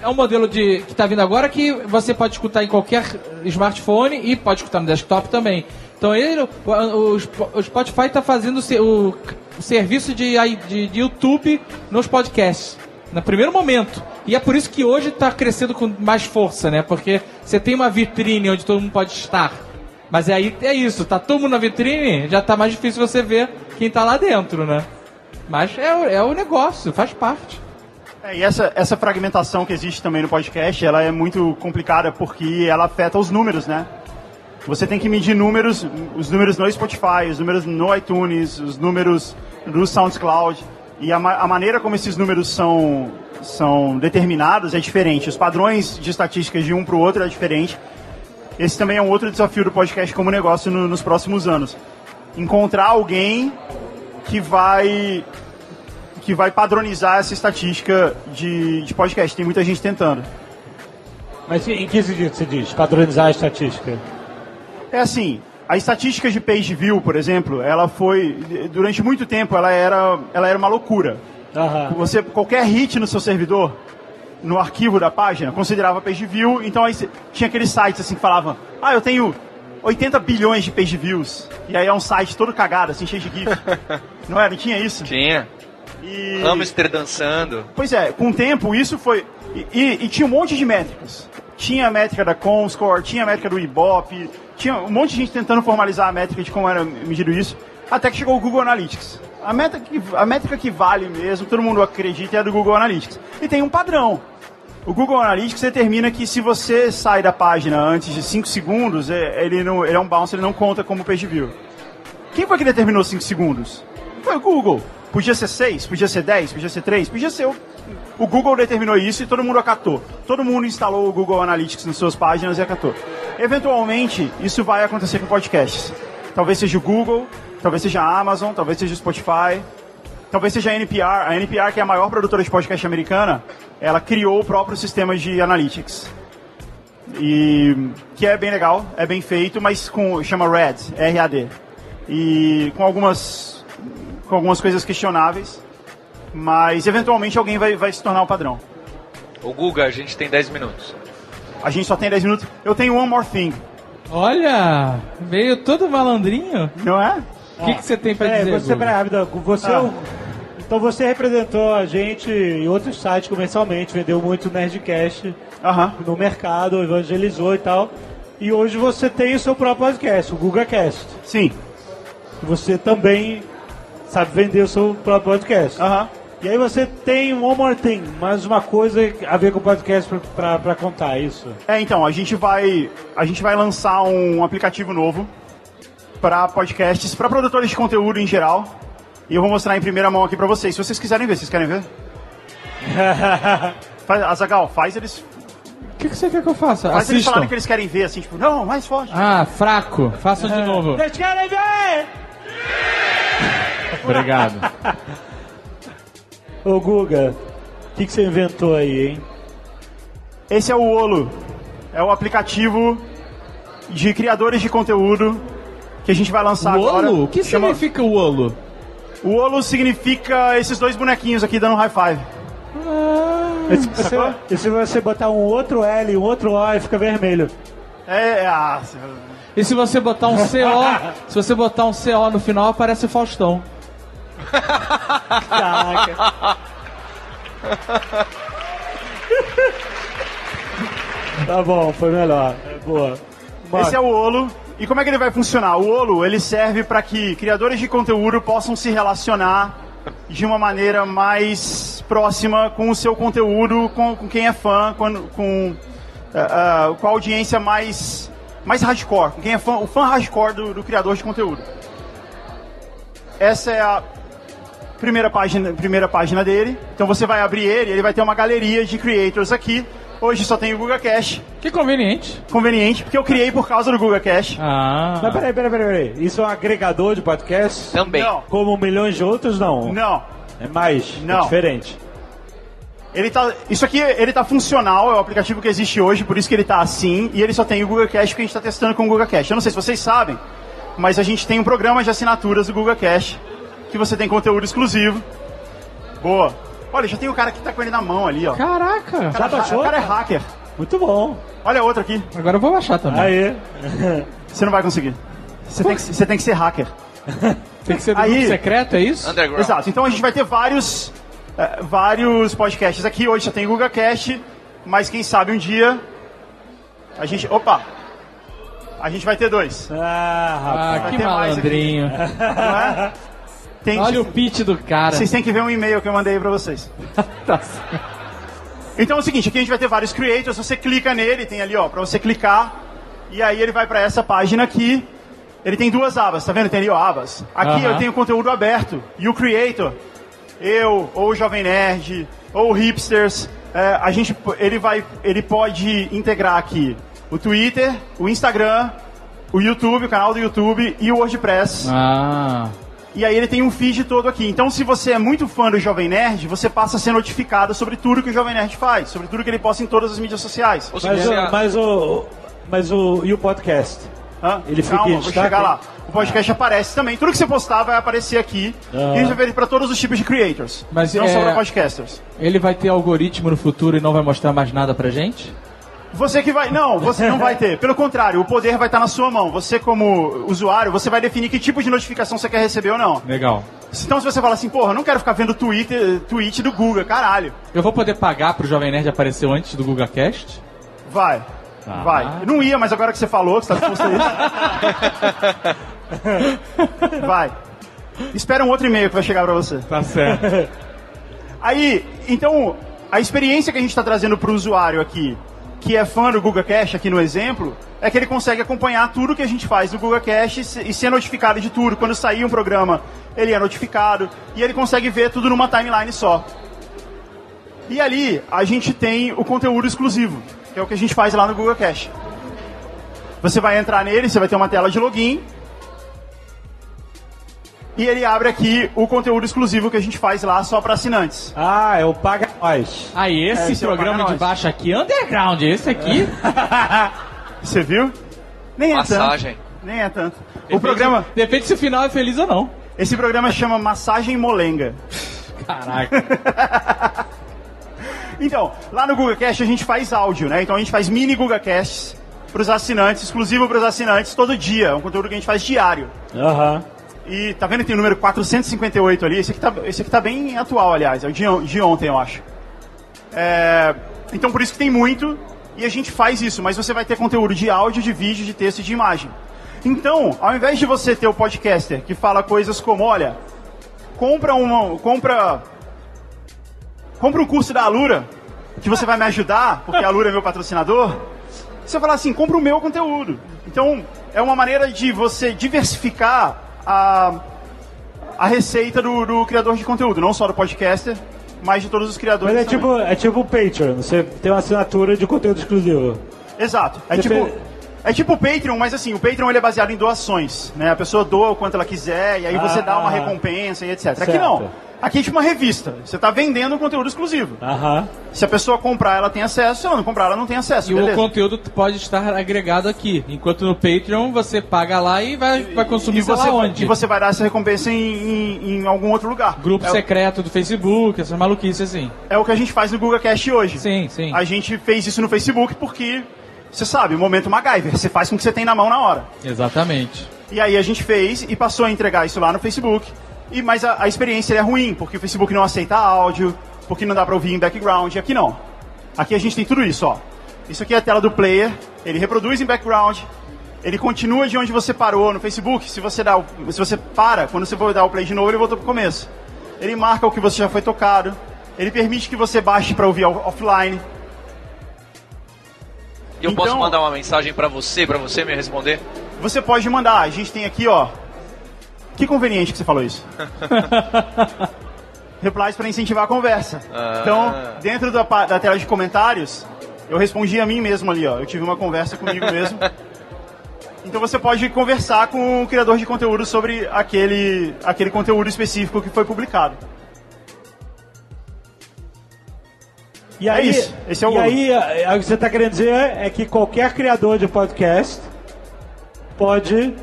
é um modelo de que está vindo agora que você pode escutar em qualquer smartphone e pode escutar no desktop também. Então ele, o, o, Spotify está fazendo o, o serviço de, de, de, YouTube nos podcasts. No primeiro momento. E é por isso que hoje está crescendo com mais força, né? Porque você tem uma vitrine onde todo mundo pode estar. Mas aí é isso, tá todo mundo na vitrine, já tá mais difícil você ver quem tá lá dentro, né? Mas é, é o negócio, faz parte. É, e essa, essa fragmentação que existe também no podcast, ela é muito complicada porque ela afeta os números, né? Você tem que medir números, os números no Spotify, os números no iTunes, os números do SoundCloud. E a, a maneira como esses números são, são determinados é diferente. Os padrões de estatísticas de um para o outro é diferente. Esse também é um outro desafio do podcast como negócio no- nos próximos anos. Encontrar alguém que vai que vai padronizar essa estatística de, de podcast. Tem muita gente tentando. Mas em que sentido você diz? Padronizar a estatística? É assim, a estatística de page view, por exemplo, ela foi durante muito tempo ela era ela era uma loucura. Aham. Você qualquer hit no seu servidor, no arquivo da página, considerava page view. Então aí tinha aqueles sites assim que falavam: "Ah, eu tenho 80 bilhões de page views". E aí é um site todo cagado, assim, cheio de gif. [LAUGHS] Não era? Não tinha isso? Tinha. E... Hamster dançando. Pois é, com o tempo isso foi. E, e- e tinha um monte de métricas. Tinha a métrica da Comscore, tinha a métrica do Ibope, tinha um monte de gente tentando formalizar a métrica de como era medido isso, até que chegou o Google Analytics. A métrica que, a métrica que vale mesmo, todo mundo acredita, é a do Google Analytics. E tem um padrão. O Google Analytics determina que se você sai da página antes de 5 segundos, é- ele, não, ele é um bounce, ele não conta como page view. Quem foi que determinou 5 segundos? Foi o Google. Podia ser 6, podia ser 10, podia ser 3, podia ser o... O Google determinou isso e todo mundo acatou. Todo mundo instalou o Google Analytics nas suas páginas e acatou. Eventualmente, isso vai acontecer com podcasts. Talvez seja o Google, talvez seja a Amazon, talvez seja o Spotify, talvez seja a NPR. A NPR, que é a maior produtora de podcast americana, ela criou o próprio sistema de analytics. E que é bem legal, é bem feito, mas com chama RAD, R-A-D. E com algumas com algumas coisas questionáveis, mas eventualmente alguém vai, vai se tornar o padrão. O Guga, a gente tem 10 minutos. A gente só tem 10 minutos. Eu tenho one more thing, Olha, veio todo malandrinho. não é? O que, que você tem pra É, dizer? você, Guga? peraí, rapidão, você é o- Então você representou a gente em outros sites comercialmente, vendeu muito Nerdcast Aham. no mercado, evangelizou e tal. E hoje você tem o seu próprio podcast, o GugaCast. Sim. Você também sabe vender o seu próprio podcast. Aham. E aí você tem um One More Thing, mais uma coisa a ver com o podcast pra, pra, pra contar, é isso? É, então, a gente vai a gente vai lançar um aplicativo novo para podcasts, para produtores de conteúdo em geral. E eu vou mostrar em primeira mão aqui para vocês. Se vocês quiserem ver, vocês querem ver? [LAUGHS] Faz, Azagal, faz eles, O que, que você quer que eu faça? faz eles Assistam. falarem que eles querem ver, assim, tipo, não, mais forte. Ah, fraco. Façam de novo. Vocês querem ver? Obrigado. Ô Guga, o que, que você inventou aí, hein? Esse é o Olo. É o aplicativo de criadores de conteúdo que a gente vai lançar agora. Olo? O que Chama- significa o Olo? O Olo significa esses dois bonequinhos aqui dando high five. E se você, e se você botar um outro L e um outro O, ele fica vermelho. É, é ah, E se você botar um CO, [LAUGHS] se você botar um CO no final, aparece o Faustão. Caraca. tá bom, foi melhor. É boa. esse é o Olo. E como é que ele vai funcionar? O Olo, ele serve para que criadores de conteúdo possam se relacionar de uma maneira mais próxima com o seu conteúdo, com, com quem é fã, com, com, ah, ah, com a audiência mais, mais hardcore, com quem é fã, o fã hardcore do, do criador de conteúdo. Essa é a primeira página, primeira página dele. Então você vai abrir ele, ele vai ter uma galeria de creators aqui. Hoje só tem o Google Cash, Que conveniente. conveniente, porque eu criei por causa do Google Cash. Ah. Mas peraí, peraí, peraí, peraí. Isso é um agregador de podcast? Também. Não, Como milhões de outros, não. não. É mais, Não. é diferente. Ele tá, isso aqui ele tá funcional, é o aplicativo que existe hoje, por isso que ele tá assim, e ele só tem o Google Cash que a gente está testando com o Google Cash. Eu não sei se vocês sabem, mas a gente tem um programa de assinaturas do Google Cash, que você tem conteúdo exclusivo. Boa. Olha, já tem o cara que tá com ele na mão ali, ó. O Caraca. cara, baixou? o cara é hacker. Muito bom. Olha outro aqui. Agora eu vou baixar também. Aí. Você não vai conseguir. Você tem que, você tem que ser hacker. Tem que ser do Aí- grupo secreto, é isso? Underground. Exato. Então a gente vai ter vários, eh, vários podcasts aqui. Hoje só tem o Google Cast, mas quem sabe um dia a gente. Opa! A gente vai ter dois. Ah, rapaz. Ah, que malandrinho. Não é? [LAUGHS] Tem, Olha o pitch do cara. Vocês têm que ver um e-mail que eu mandei pra vocês. [LAUGHS] Tá certo. Então é o seguinte, aqui a gente vai ter vários creators, você clica nele, tem ali, ó, pra você clicar, e aí ele vai pra essa página aqui. Ele tem duas abas, tá vendo? Tem ali, ó, abas. Aqui Aham. eu tenho conteúdo aberto, e o creator, eu, ou o Jovem Nerd, ou o Hipsters, é, a gente, ele vai, ele pode integrar aqui o Twitter, o Instagram, o YouTube, o canal do YouTube e o WordPress. Ah. E aí ele tem um feed todo aqui. Então, se você é muito fã do Jovem Nerd, você passa a ser notificado sobre tudo que o Jovem Nerd faz, sobre tudo que ele posta em todas as mídias sociais. Mas, o, mas o. Mas o. E o podcast? Hã? Ele fica Calma, em vou chegar lá. O podcast aparece também. Tudo que você postar vai aparecer aqui. Aham. E a gente vai ver para todos os tipos de creators. Mas não é- só para podcasters. Ele vai ter algoritmo no futuro e não vai mostrar mais nada pra gente? Você que vai. Não, você não vai ter. Pelo contrário, o poder vai estar na sua mão. Você, como usuário, você vai definir que tipo de notificação você quer receber ou não. Legal. Então, se você fala assim, porra, eu não quero ficar vendo Twitter, tweet do Google, caralho. Eu vou poder pagar pro Jovem Nerd aparecer antes do GugaCast? Vai. Tá. Vai. Eu não ia, mas agora que você falou, que você tá disposto a isso. [LAUGHS] vai. Espera um outro e-mail que vai chegar pra você. Tá certo. Aí, então, a experiência que a gente está trazendo para o usuário aqui, que é fã do Google Cache aqui no exemplo, é que ele consegue acompanhar tudo que a gente faz no Google Cache e se- ser notificado de tudo. Quando sair um programa, ele é notificado e ele consegue ver tudo numa timeline só. E ali a gente tem o conteúdo exclusivo, que é o que a gente faz lá no Google Cache. Você vai entrar nele, você vai ter uma tela de login. E ele abre aqui o conteúdo exclusivo que a gente faz lá só para assinantes. Ah, é o Paga Nós. Aí, esse É, esse é programa Paga de Nós. baixo aqui é underground. Esse aqui. [LAUGHS] Você viu? Nem é Massagem. tanto. Nem é tanto. O programa, Depende se o final é feliz ou não. esse programa chama Massagem Molenga. Caraca. [LAUGHS] Então, lá no Google Cast a gente faz áudio, né? Então a gente faz mini Google Casts para os assinantes, exclusivo para os assinantes todo dia. É um conteúdo que a gente faz diário. Aham. E tá vendo que tem o número 458 ali? Esse aqui tá, esse aqui tá bem atual, aliás. É o de, de ontem, eu acho. É, então por isso que tem muito e a gente faz isso, mas você vai ter conteúdo de áudio, de vídeo, de texto e de imagem. Então, ao invés de você ter o podcaster que fala coisas como, olha, compra uma, compra compra um curso da Alura que você vai me ajudar, porque a Alura é meu patrocinador. Você fala assim, compra o meu conteúdo. Então, é uma maneira de você diversificar a, a receita do, do criador de conteúdo, não só do podcaster, mas de todos os criadores. Mas é também. tipo, é tipo o Patreon, você tem uma assinatura de conteúdo exclusivo. Exato. É Você tipo, pe- é tipo o Patreon, mas assim, o Patreon ele é baseado em doações, né? A pessoa doa o quanto ela quiser e aí você Ah, dá uma ah. recompensa e etc. Aqui Certo. não. Aqui é tipo uma revista. Você está vendendo um conteúdo exclusivo. Aham. Se a pessoa comprar, ela tem acesso. Se ela não comprar, ela não tem acesso. E o beleza? conteúdo pode estar agregado aqui. Enquanto no Patreon você paga lá e vai, vai consumir e você, lá onde. e você vai dar essa recompensa em, em- em algum outro lugar. Grupo é, o- secreto do Facebook, essas maluquices assim. é o que a gente faz no Google Cast hoje. Sim, sim. A gente fez isso no Facebook porque, você sabe, o momento MacGyver. Você faz com o que você tem na mão na hora. Exatamente. E aí a gente fez e passou a entregar isso lá no Facebook. E, mas a, a experiência é ruim, porque o Facebook não aceita áudio, porque não dá pra ouvir em background. Aqui não. Aqui a gente tem tudo isso, ó. Isso aqui é a tela do player, ele reproduz em background, ele continua de onde você parou no Facebook. Se você, dá o, se você para, quando você for dar o play de novo, ele voltou pro começo. Ele marca o que você já foi tocado, ele permite que você baixe pra ouvir off- offline. E eu posso Então- mandar uma mensagem pra você, pra você me responder? Você pode mandar, a gente tem aqui, ó. Que conveniente que você falou isso. [LAUGHS] Replies para incentivar a conversa. Ah. Então, dentro da, da tela de comentários, eu respondi a mim mesmo ali, ó. Eu tive uma conversa comigo mesmo. Então você pode conversar com o criador de conteúdo sobre aquele, aquele conteúdo específico que foi publicado. E É aí, isso, esse é o e aí, a- a- o que você está querendo dizer é que qualquer criador de podcast pode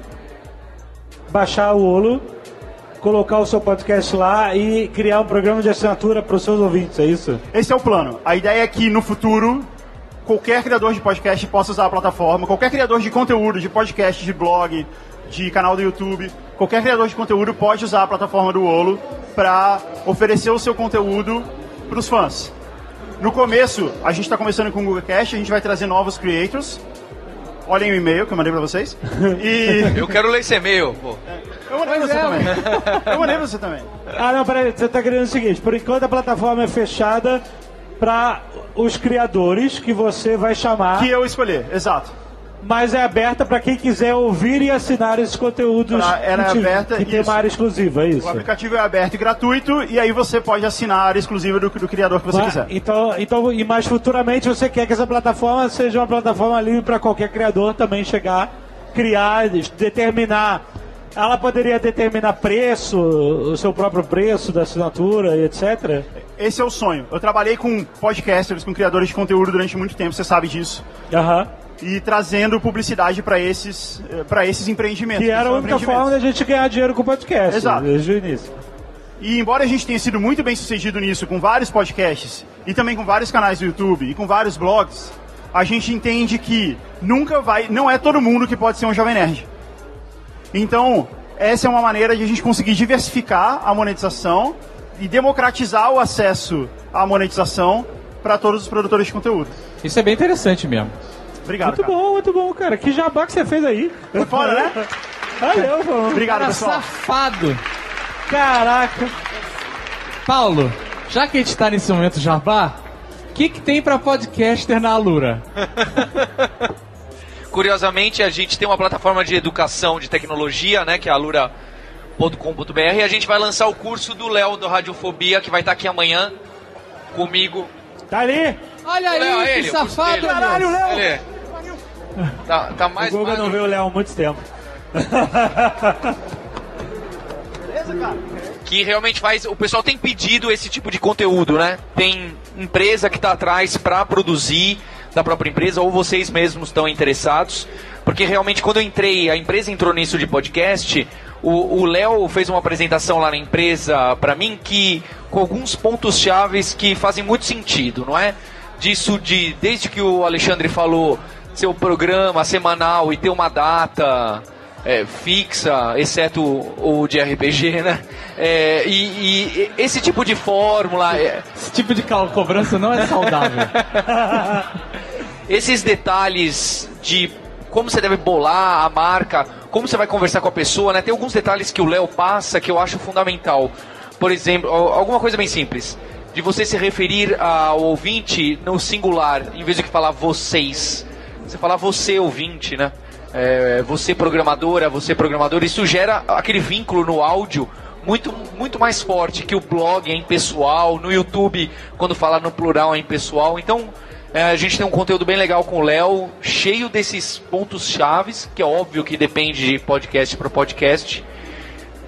baixar o Olo, colocar o seu podcast lá e criar um programa de assinatura para os seus ouvintes, é isso? Esse é o plano. A ideia é que no futuro qualquer criador de podcast possa usar a plataforma, qualquer criador de conteúdo, de podcast, de blog, de canal do YouTube, qualquer criador de conteúdo pode usar a plataforma do Olo para oferecer o seu conteúdo para os fãs. No começo, a gente está começando com o Google Cast, a gente vai trazer novos creators. Olhem o e-mail que eu mandei para vocês. [LAUGHS] E Eu quero ler esse e-mail, pô. eu mandei pra você também. Eu mandei pra você também. Ah, não, peraí, você está querendo o seguinte: por enquanto a plataforma é fechada para os criadores que você vai chamar. Que eu escolher, exato. Mas é aberta para quem quiser ouvir e assinar esses conteúdos. Pra- que aberta, que tem isso. uma área exclusiva, é isso. O aplicativo é aberto e gratuito e aí você pode assinar a área exclusiva do, do criador que você Mas- quiser. Então, então, e mais futuramente você quer que essa plataforma seja uma plataforma livre para qualquer criador também chegar, criar, determinar. Ela poderia determinar preço, o seu próprio preço da assinatura e etc. Esse é o sonho. Eu trabalhei com podcasters, com criadores de conteúdo durante muito tempo, você sabe disso. Aham. E trazendo publicidade para esses, para esses empreendimentos. Que era a única forma da gente ganhar dinheiro com o podcast, Exato. desde o início. E embora a gente tenha sido muito bem sucedido nisso, com vários podcasts, e também com vários canais do YouTube, e com vários blogs, a gente entende que nunca vai. Não é todo mundo que pode ser um Jovem Nerd. Então, essa é uma maneira de a gente conseguir diversificar a monetização e democratizar o acesso à monetização para todos os produtores de conteúdo. Isso é bem interessante mesmo. Obrigado. Muito cara. bom, muito bom, cara. Que jabá que você fez aí. Foi foda, né? Valeu, pô. Obrigado, Cara pessoal. safado. Caraca. Paulo, já que a gente tá nesse momento jabá, o que, que tem pra podcaster na Alura? [LAUGHS] Curiosamente, a gente tem uma plataforma de educação de tecnologia, né, que é a alura.com.br, e a gente vai lançar o curso do Léo do Radiofobia, que vai estar aqui amanhã comigo. Tá ali. Olha aí, Léo, que ele, safado. Caralho, Léo. Tá, tá O mais Google magro. não vê o Léo há muito tempo. que realmente faz. O pessoal tem pedido esse tipo de conteúdo, né? Tem empresa que está atrás para produzir da própria empresa, ou vocês mesmos estão interessados. Porque realmente, quando eu entrei, a empresa entrou nisso de podcast. O o Léo fez uma apresentação lá na empresa para mim que com alguns pontos chaves que fazem muito sentido, não é? Disso de desde que o Alexandre falou seu programa semanal e ter uma data é, fixa, exceto o, de RPG, né? É, e, e esse tipo de fórmula, é, Esse tipo de cobrança não é saudável. [LAUGHS] esses detalhes de como você deve bolar a marca, como você vai conversar com a pessoa, né? Tem alguns detalhes que o Léo passa que eu acho fundamental. Por exemplo, al- alguma coisa bem simples. De você se referir ao ouvinte no singular, em vez de falar vocês. Você falar você ouvinte, né? É, você programadora, você programador. Isso gera aquele vínculo no áudio muito, muito mais forte que o blog é impessoal, no YouTube, quando fala no plural é impessoal. Então, é, a gente tem um conteúdo bem legal com o Léo, cheio desses pontos chaves, que é óbvio que depende de podcast para podcast.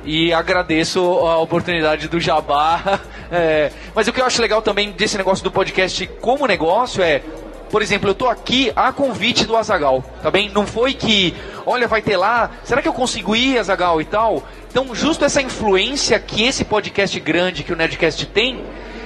E agradeço a oportunidade do Jabá. [LAUGHS] É, mas o que eu acho legal também desse negócio do podcast como negócio é, por exemplo, eu tô aqui a convite do Azagal, tá bem? Não foi que, olha, vai ter lá, será que eu consigo ir, Azagal e tal? Então, justo essa influência que esse podcast grande que o Nerdcast tem,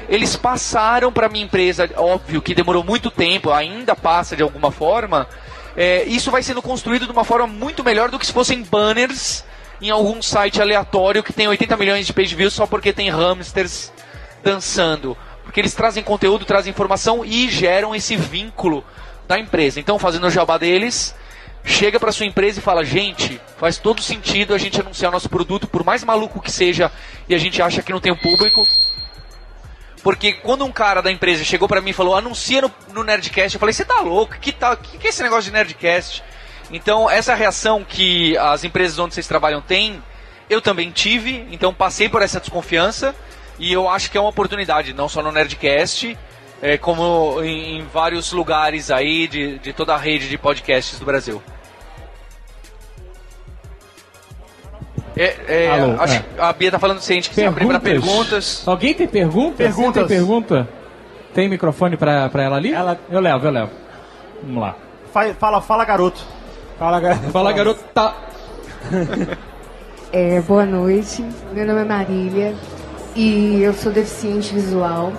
eles passaram para minha empresa, óbvio que demorou muito tempo, ainda passa de alguma forma. É, isso vai sendo construído de uma forma muito melhor do que se fossem banners em algum site aleatório que tem 80 milhões de page views só porque tem hamsters dançando. Porque eles trazem conteúdo, trazem informação e geram esse vínculo da empresa. Então, fazendo o jabá deles, chega para sua empresa e fala: gente, faz todo sentido a gente anunciar nosso produto, por mais maluco que seja, e a gente acha que não tem um público. Porque quando um cara da empresa chegou pra mim e falou, anuncia no, no Nerdcast, eu falei, você tá louco? Que, tal, que, que é esse negócio de Nerdcast? Então, essa reação que as empresas onde vocês trabalham têm, eu também tive, então passei por essa desconfiança, e eu acho que é uma oportunidade, não só no Nerdcast, é, como em, em vários lugares aí de, de toda a rede de podcasts do Brasil. É, é, Alô, acho é. que a Bia tá falando se a gente quiser abrir para perguntas. Alguém tem perguntas? Perguntas. Tem pergunta? Tem microfone pra, pra ela ali? Ela- Eu levo, eu levo. Vamos lá. Fa- Fala, fala, garoto. Fala, galera. [LAUGHS] Fala, garota. [LAUGHS] É, boa noite, meu nome é Marília e eu sou deficiente visual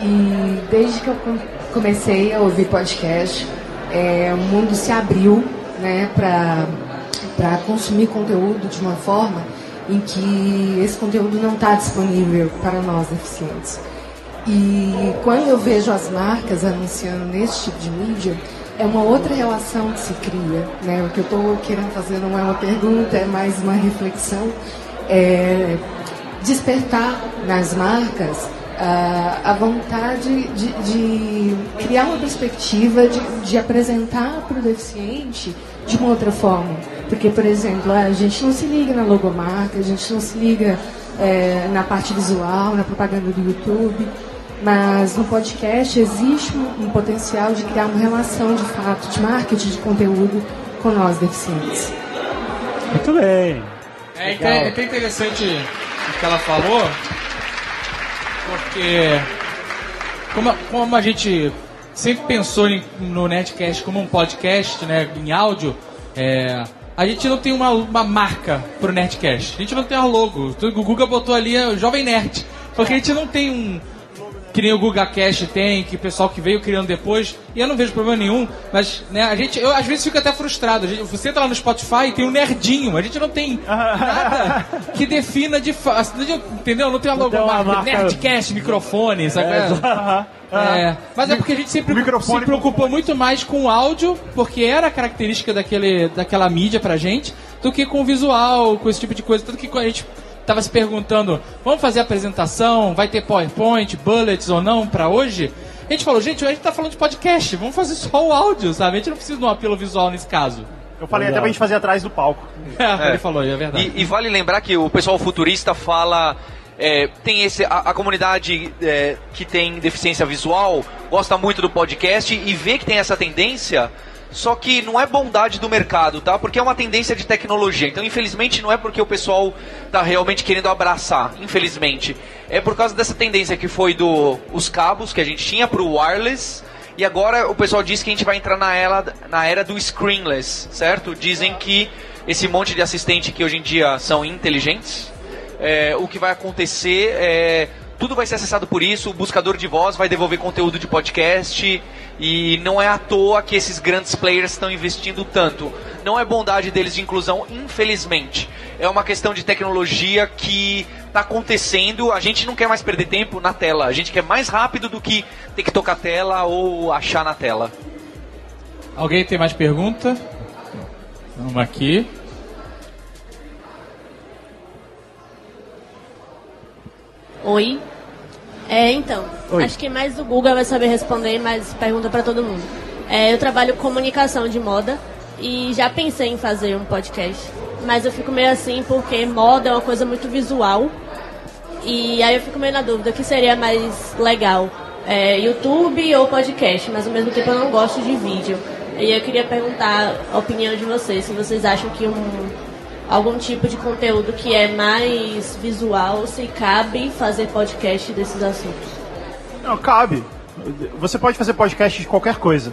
e desde que eu com- comecei a ouvir podcast, é, o mundo se abriu né, para consumir conteúdo de uma forma em que esse conteúdo não está disponível para nós deficientes. E quando eu vejo as marcas anunciando nesse tipo de mídia, é uma outra relação que se cria. Né? O que eu estou querendo fazer não é uma pergunta, é mais uma reflexão. É despertar nas marcas ah, a vontade de, de criar uma perspectiva de, de apresentar para o deficiente de uma outra forma. Porque, por exemplo, a gente não se liga na logomarca, a gente não se liga é, na parte visual, na propaganda do YouTube, mas no podcast existe um, um potencial de criar uma relação de fato, de marketing de conteúdo com nós deficientes. Muito bem. É, é até interessante que ela falou, porque como, como a gente sempre pensou em- no Netcast como um podcast, né, em áudio, é, a gente não tem uma, uma marca pro Netcast. A gente não tem uma logo. O Guga botou ali é, o Jovem Nerd. Porque a gente não tem um, que nem o GugaCast tem, que o pessoal que veio criando depois, e eu não vejo problema nenhum, mas né, a gente, eu às vezes fico até frustrado. A gente, você entra lá no Spotify e tem um nerdinho, a gente não tem [LAUGHS] nada que defina de fato. Entendeu? Não tem uma logomarca, marca- Nerdcast, microfone, sabe? É, mas é porque a gente sempre se preocupou muito mais com o áudio, porque era a característica daquele, daquela mídia pra gente, do que com o visual, com esse tipo de coisa. Tanto que a gente tava se perguntando, vamos fazer a apresentação, vai ter PowerPoint, bullets ou não pra hoje? A gente falou, gente, a gente tá falando de podcast, vamos fazer [LAUGHS] só o áudio, sabe? A gente não precisa de um apelo visual nesse caso. Eu falei até pra gente fazer atrás do palco. [LAUGHS] É, Ele falou, é verdade. E, e vale lembrar que o pessoal futurista fala. é, tem esse. A, a comunidade é, que tem deficiência visual gosta muito do podcast e vê que tem essa tendência. Só que não é bondade do mercado, tá? Porque é uma tendência de tecnologia. Então, infelizmente, não é porque o pessoal tá realmente querendo abraçar. Infelizmente. É por causa dessa tendência que foi do os cabos que a gente tinha pro wireless. E agora o pessoal diz que a gente vai entrar na era, na era do screenless, certo? Dizem que esse monte de assistente que hoje em dia são inteligentes, é, o que vai acontecer é. Tudo vai ser acessado por isso, o buscador de voz vai devolver conteúdo de podcast e não é à toa que esses grandes players estão investindo tanto. Não é bondade deles de inclusão, infelizmente. É uma questão de tecnologia que está acontecendo. A gente não quer mais perder tempo na tela. A gente quer mais rápido do que ter que tocar a tela ou achar na tela. Alguém tem mais pergunta? Vamos aqui. Oi. É, então, Oi. acho que mais o Google vai saber responder, mas pergunta pra todo mundo. É, eu trabalho comunicação de moda e já pensei em fazer um podcast, mas eu fico meio assim porque moda é uma coisa muito visual e aí eu fico meio na dúvida o que seria mais legal, é, YouTube ou podcast, mas ao mesmo tempo eu não gosto de vídeo. E eu queria perguntar a opinião de vocês, se vocês acham que um, algum tipo de conteúdo que é mais visual, se cabe fazer podcast desses assuntos. Não, cabe. Você pode fazer podcast de qualquer coisa.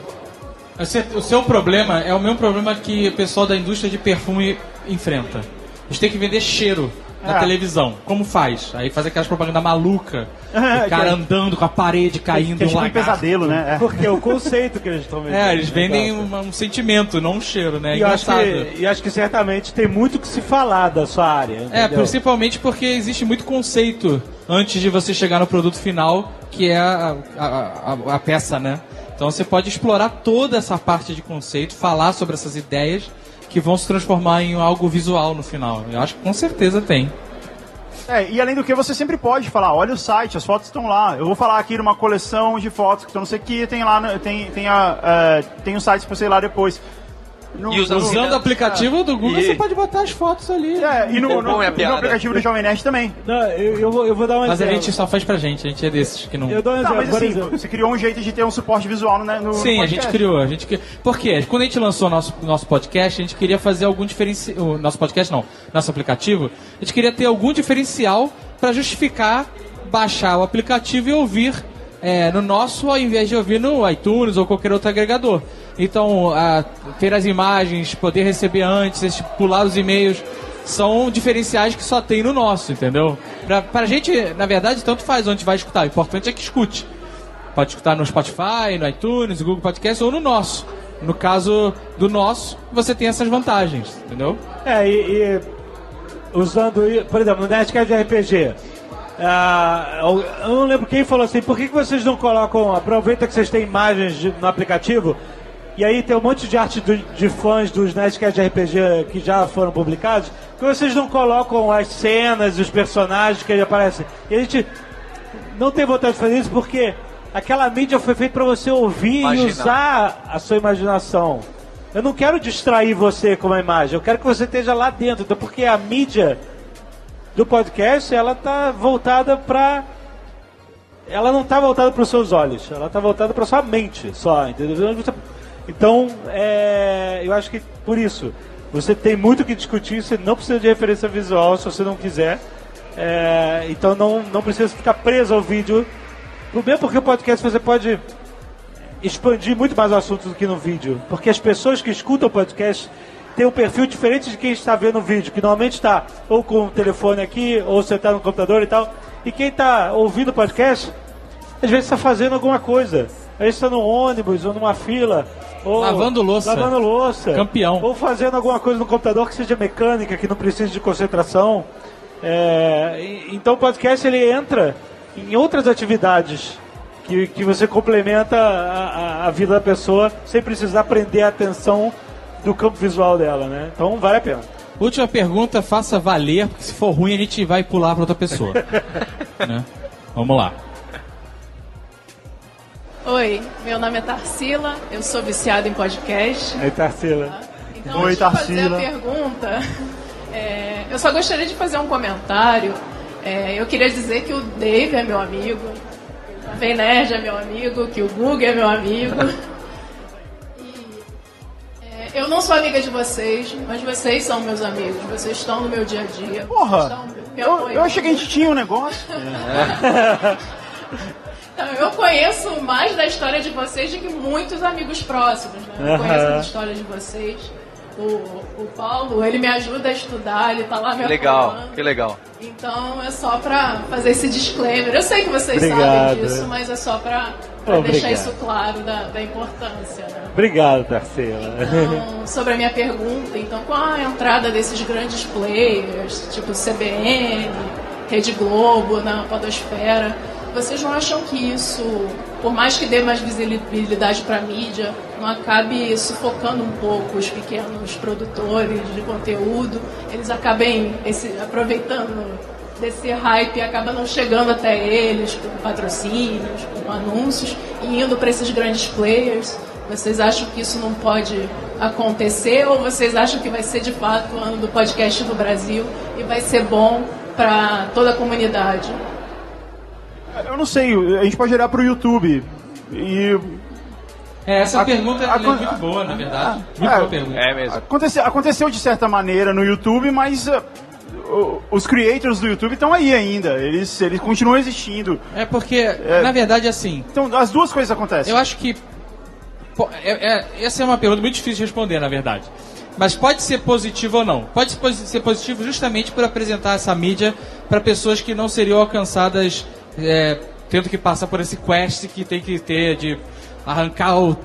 O seu- problema é o mesmo problema que o pessoal da indústria de perfume enfrenta. Eles têm que vender cheiro na É. televisão. Como faz? Aí faz aquelas propagandas maluca, [LAUGHS] É, o cara que- andando com a parede caindo, que é um tipo um lagarto. pesadelo, né? É. Porque é o conceito que eles estão vendendo. É, eles vendem Exato. um, um sentimento, não um cheiro, né? É E eu, acho engraçado. que, e acho que certamente tem muito que se falar da sua área. É, entendeu? principalmente porque existe muito conceito antes de você chegar no produto final, que é a, a, a- a peça, né? Então você pode explorar toda essa parte de conceito, falar sobre essas ideias que vão se transformar em algo visual no final. Eu acho que com certeza tem. É, e além do que, você sempre pode falar, olha o site, as fotos estão lá. Eu vou falar aqui numa coleção de fotos que estão não sei o que, tem lá, tem, tem, a, é, tem um site pra você ir lá depois. No- E usando- Usando o aplicativo do Google, E- você pode botar as fotos ali. É, e no, no, é a no piada. aplicativo do Jovem Nerd também. Não, eu, eu vou, eu vou dar um Mas a exemplo. gente só faz pra gente, a gente é desses que não. Eu dou um exemplo, mas por assim, exemplo. você criou um jeito de ter um suporte visual no, no Sim, a gente criou, a gente Por quê? Quando a gente lançou nosso nosso podcast, a gente queria fazer algum diferencial, o nosso podcast não, nosso aplicativo, a gente queria ter algum diferencial para justificar baixar o aplicativo e ouvir é, no nosso ao invés de ouvir no iTunes ou qualquer outro agregador. Então, a- ter as imagens, poder receber antes, pular os e-mails, são diferenciais que só tem no nosso, entendeu? Pra, pra gente, na verdade, tanto faz onde vai escutar. O importante é que escute. Pode escutar no Spotify, no iTunes, no Google Podcast ou no nosso. No caso do nosso, você tem essas vantagens, entendeu? É, e, e usando, por exemplo, no Nerdcast de RPG. ah, eu eu não lembro quem falou assim, por que, que vocês não colocam, aproveita que vocês têm imagens de- no aplicativo, e aí tem um monte de arte do- de fãs dos Nerdcast de RPG que já foram publicados, que vocês não colocam as cenas, os personagens que aparecem. E a gente não tem vontade de fazer isso porque aquela mídia foi feita para você ouvir Imaginar. e usar a sua imaginação. Eu não quero distrair você com uma imagem, eu quero que você esteja lá dentro, então, porque a mídia do podcast ela tá voltada para ela não está voltada para os seus olhos, ela está voltada para sua mente só, entendeu? Então, é, eu acho que por isso você tem muito o que discutir, você não precisa de referência visual se você não quiser. É, então não, não precisa ficar preso ao vídeo. Mesmo porque o podcast você pode expandir muito mais o assunto do que no vídeo. Porque as pessoas que escutam o podcast têm um perfil diferente de quem está vendo o vídeo, que normalmente está ou com o telefone aqui, ou você está no computador e tal. E quem está ouvindo o podcast, às vezes está fazendo alguma coisa. Vezes está no ônibus ou numa fila. Ou Lavando louça. Lavando louça. Campeão. Ou fazendo alguma coisa no computador que seja mecânica, que não precise de concentração. É, então o podcast ele entra em outras atividades que, que você complementa a, a- a vida da pessoa sem precisar prender a atenção do campo visual dela, né? Então vale a pena. Última pergunta, faça valer, porque se for ruim a gente vai pular para outra pessoa. [LAUGHS] né? Vamos lá. Oi, meu nome é Tarsila, eu sou viciada em podcast. Aí, Tarsila. Então, Oi, antes de fazer Tarsila. a pergunta, é, eu só gostaria de fazer um comentário. É, eu queria dizer que o Dave é meu amigo, que o Nerd é meu amigo, que o Google é meu amigo. [LAUGHS] E, é, eu não sou amiga de vocês, mas vocês são meus amigos. Vocês estão no meu dia a dia. Porra, estão me eu, eu achei que a gente tinha um negócio. [LAUGHS] [LAUGHS] Então, eu conheço mais da história de vocês do que muitos amigos próximos, né? Eu conheço a história de vocês. O, o Paulo, ele me ajuda a estudar, ele tá lá me legal, que legal. Então é só pra fazer esse disclaimer. Eu sei que vocês Obrigado. sabem disso, mas é só pra, pra deixar isso claro da, da importância, né? Obrigado, Tarsila. Então, [LAUGHS] sobre a minha pergunta, então, com a entrada desses grandes players, tipo CBN, Rede Globo, na Podosfera, vocês não acham que isso, por mais que dê mais visibilidade para a mídia, não acabe sufocando um pouco os pequenos produtores de conteúdo? Eles acabem esse, aproveitando desse hype e acaba não chegando até eles com patrocínios, com anúncios e indo para esses grandes players. Vocês acham que isso não pode acontecer ou vocês acham que vai ser de fato o ano do podcast no Brasil e vai ser bom para toda a comunidade? Eu não sei, a gente pode olhar pro YouTube e É, essa A- pergunta a- é muito boa, na verdade. Muito é, boa pergunta. É mesmo. Aconteceu, aconteceu de certa maneira no YouTube, mas uh, os creators do YouTube estão aí ainda. Eles, eles continuam existindo. É porque, na verdade, assim, Então, as duas coisas acontecem. eu acho que. pô, é- é- essa é uma pergunta muito difícil de responder, na verdade. Mas pode ser positivo ou não. Pode ser positivo justamente por apresentar essa mídia para pessoas que não seriam alcançadas é, tendo que passar por esse quest que tem que ter de arrancar o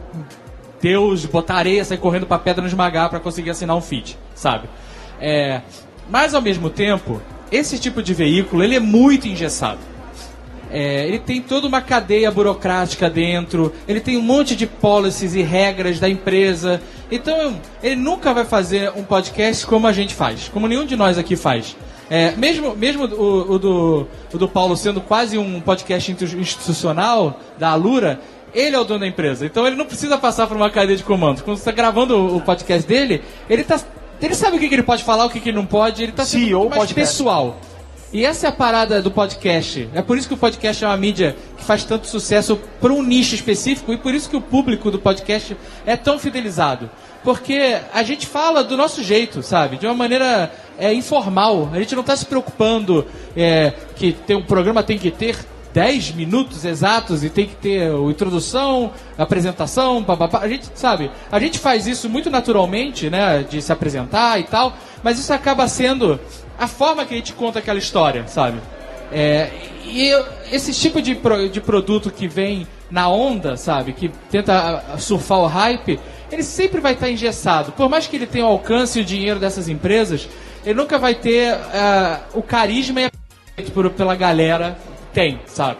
Deus, botar areia, sair correndo pra pedra esmagar para conseguir assinar um feed, sabe? É, mas ao mesmo tempo, esse tipo de veículo ele é muito engessado. É, ele tem toda uma cadeia burocrática dentro, ele tem um monte de policies e regras da empresa. Então, ele nunca vai fazer um podcast como a gente faz, como nenhum de nós aqui faz. É, mesmo mesmo o, o do, o do Paulo sendo quase um podcast institucional da Alura, ele é o dono da empresa. Então, ele não precisa passar por uma cadeia de comandos. Quando você está gravando o, podcast dele, ele, tá, ele sabe o que, que ele pode falar, o que, que ele não pode, ele está sendo CEO mais podcast. pessoal. E essa é a parada do podcast. É por isso que o podcast é uma mídia que faz tanto sucesso para um nicho específico e por isso que o público do podcast é tão fidelizado. Porque a gente fala do nosso jeito, sabe? De uma maneira é, informal. A gente não está se preocupando é, que tem, um programa tem que ter 10 minutos exatos e tem que ter a introdução, apresentação, papapá. A gente, sabe, a gente faz isso muito naturalmente, né, de se apresentar e tal, mas isso acaba sendo a forma que a gente conta aquela história, sabe? É, e esse tipo de, pro- de produto que vem na onda, sabe, que tenta surfar o hype, ele sempre vai estar engessado. Por mais que ele tenha o alcance e o dinheiro dessas empresas, ele nunca vai ter ah, o carisma e a por, pela galera tem, sabe?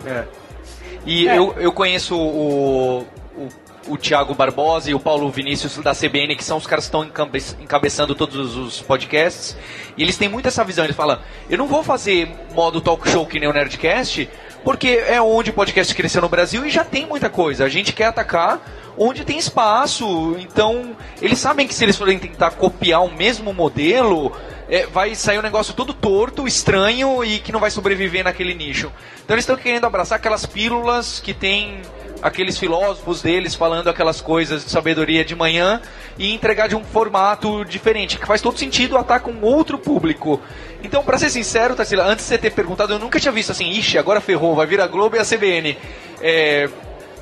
E eu, eu conheço o, o o Thiago Barbosa e o Paulo Vinícius da CBN, que são os caras que estão encabe encabeçando todos os podcasts. E eles têm muito essa visão. Eles falam: eu não vou fazer modo talk show que nem o Nerdcast, porque é onde o podcast cresceu no Brasil e já tem muita coisa. A gente quer atacar onde tem espaço. Então, eles sabem que se eles forem tentar copiar o mesmo modelo, é, vai sair um negócio todo torto, estranho e que não vai sobreviver naquele nicho. Então, eles estão querendo abraçar aquelas pílulas que tem aqueles filósofos deles falando aquelas coisas de sabedoria de manhã e entregar de um formato diferente, que faz todo sentido atacar com outro público. Então, para ser sincero, Tarsila, antes de você ter perguntado, eu nunca tinha visto assim, ixi, agora ferrou, vai vir a Globo e a CBN. É,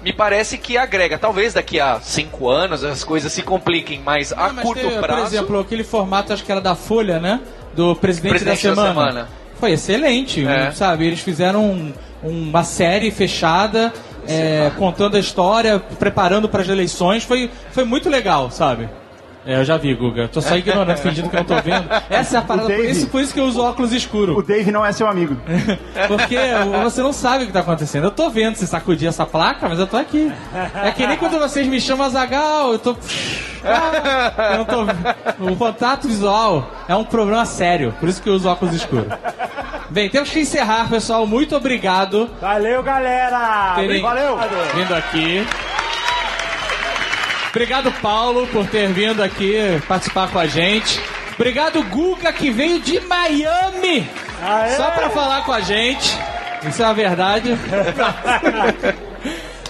me parece que agrega. Talvez daqui a cinco anos as coisas se compliquem, mas a mas curto tem, prazo. Por exemplo, aquele formato, acho que era da Folha, né? Do Presidente, Presidente da, da semana. Semana. Foi excelente, É. sabe? Eles fizeram um- uma série fechada, é, contando a história, preparando para as eleições. Foi, foi muito legal, sabe? É, eu já vi, Guga. Tô só ignorando, fingindo que não tô vendo. Essa é a parada, O por Dave- isso, por isso que eu uso óculos escuros. O Dave não é seu amigo. [LAUGHS] Porque você não sabe o que tá acontecendo. Eu tô vendo se sacudir essa placa, mas eu tô aqui. É que nem quando vocês me chamam Zagal, eu tô. Ah, eu não tô. O contato visual é um problema sério, por isso que eu uso óculos escuros. Bem, temos que encerrar, pessoal. Muito obrigado Valeu, galera! terem Valeu! vindo aqui. Obrigado, Paulo, por ter vindo aqui participar com a gente. Obrigado, Guga, que veio de Miami Aê! só pra falar com a gente. Isso é a verdade. [LAUGHS]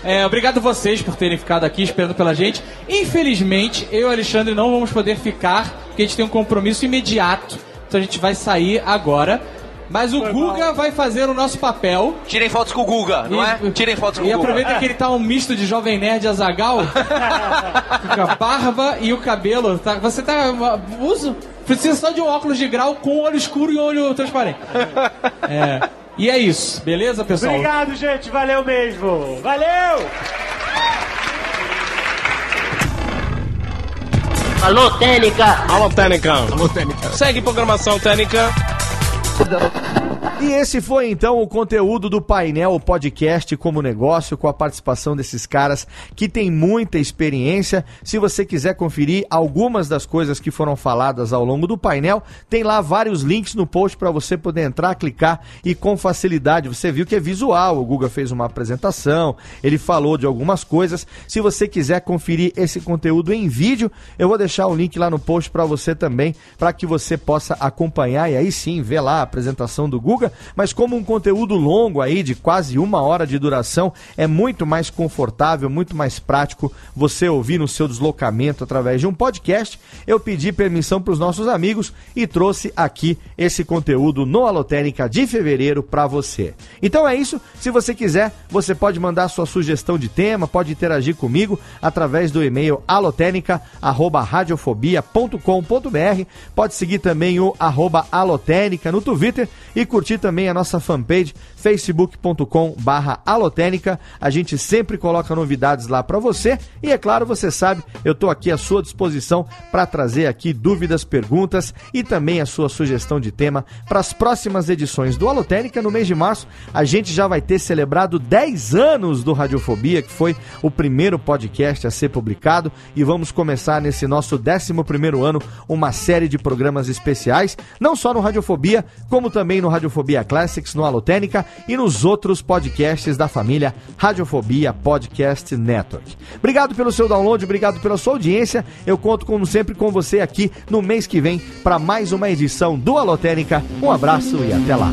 É, obrigado vocês por terem ficado aqui esperando pela gente. Infelizmente, eu e o Alexandre não vamos poder ficar, porque a gente tem um compromisso imediato. Então a gente vai sair agora. Mas o Guga vai fazer o nosso papel. Tirem fotos com o Guga, não é? E- Tirem fotos com E o Guga. aproveita que ele tá um misto de Jovem Nerd e Azagal. [LAUGHS] com a barba e o cabelo. Tá, você tá. Uso. Precisa só de um óculos de grau com olho escuro e olho transparente. É. E é isso, beleza, pessoal? Obrigado, gente. Valeu mesmo. Valeu! Alô, Técnica! Alô, Técnica. Segue programação Técnica. E esse foi então o conteúdo do painel podcast como negócio com a participação desses caras que tem muita experiência. Se você quiser conferir algumas das coisas que foram faladas ao longo do painel, tem lá vários links no post para você poder entrar, clicar e com facilidade. Você viu que é visual, o Guga fez uma apresentação, ele falou de algumas coisas. Se você quiser conferir esse conteúdo em vídeo, eu vou deixar o link lá no post para você também, para que você possa acompanhar e aí sim ver lá apresentação do Guga. Mas como um conteúdo longo aí, de quase uma hora de duração, é muito mais confortável, muito mais prático você ouvir no seu deslocamento através de um podcast. Eu pedi permissão para os nossos amigos e trouxe aqui esse conteúdo no Alotênica de fevereiro para você. Então é isso. Se você quiser, você pode mandar sua sugestão de tema, pode interagir comigo através do e-mail alotênica@radiofobia.com.br. Pode seguir também o arroba alotênica no Twitter e curtir também a nossa fanpage facebook.com barra alotênica. A gente sempre coloca novidades lá para você e é claro, você sabe, eu estou aqui à sua disposição para trazer aqui dúvidas, perguntas e também a sua sugestão de tema para as próximas edições do Alotênica no mês de março. A gente já vai ter celebrado 10 anos do Radiofobia, que foi o primeiro podcast a ser publicado e vamos começar nesse nosso 11 primeiro ano uma série de programas especiais, não só no Radiofobia, como também no Radiofobia Classics, no Alotênica e nos outros podcasts da família Radiofobia Podcast Network. Obrigado pelo seu download, obrigado pela sua audiência. Eu conto, como sempre, com você aqui no mês que vem para mais uma edição do Alotênica. Um abraço e até lá.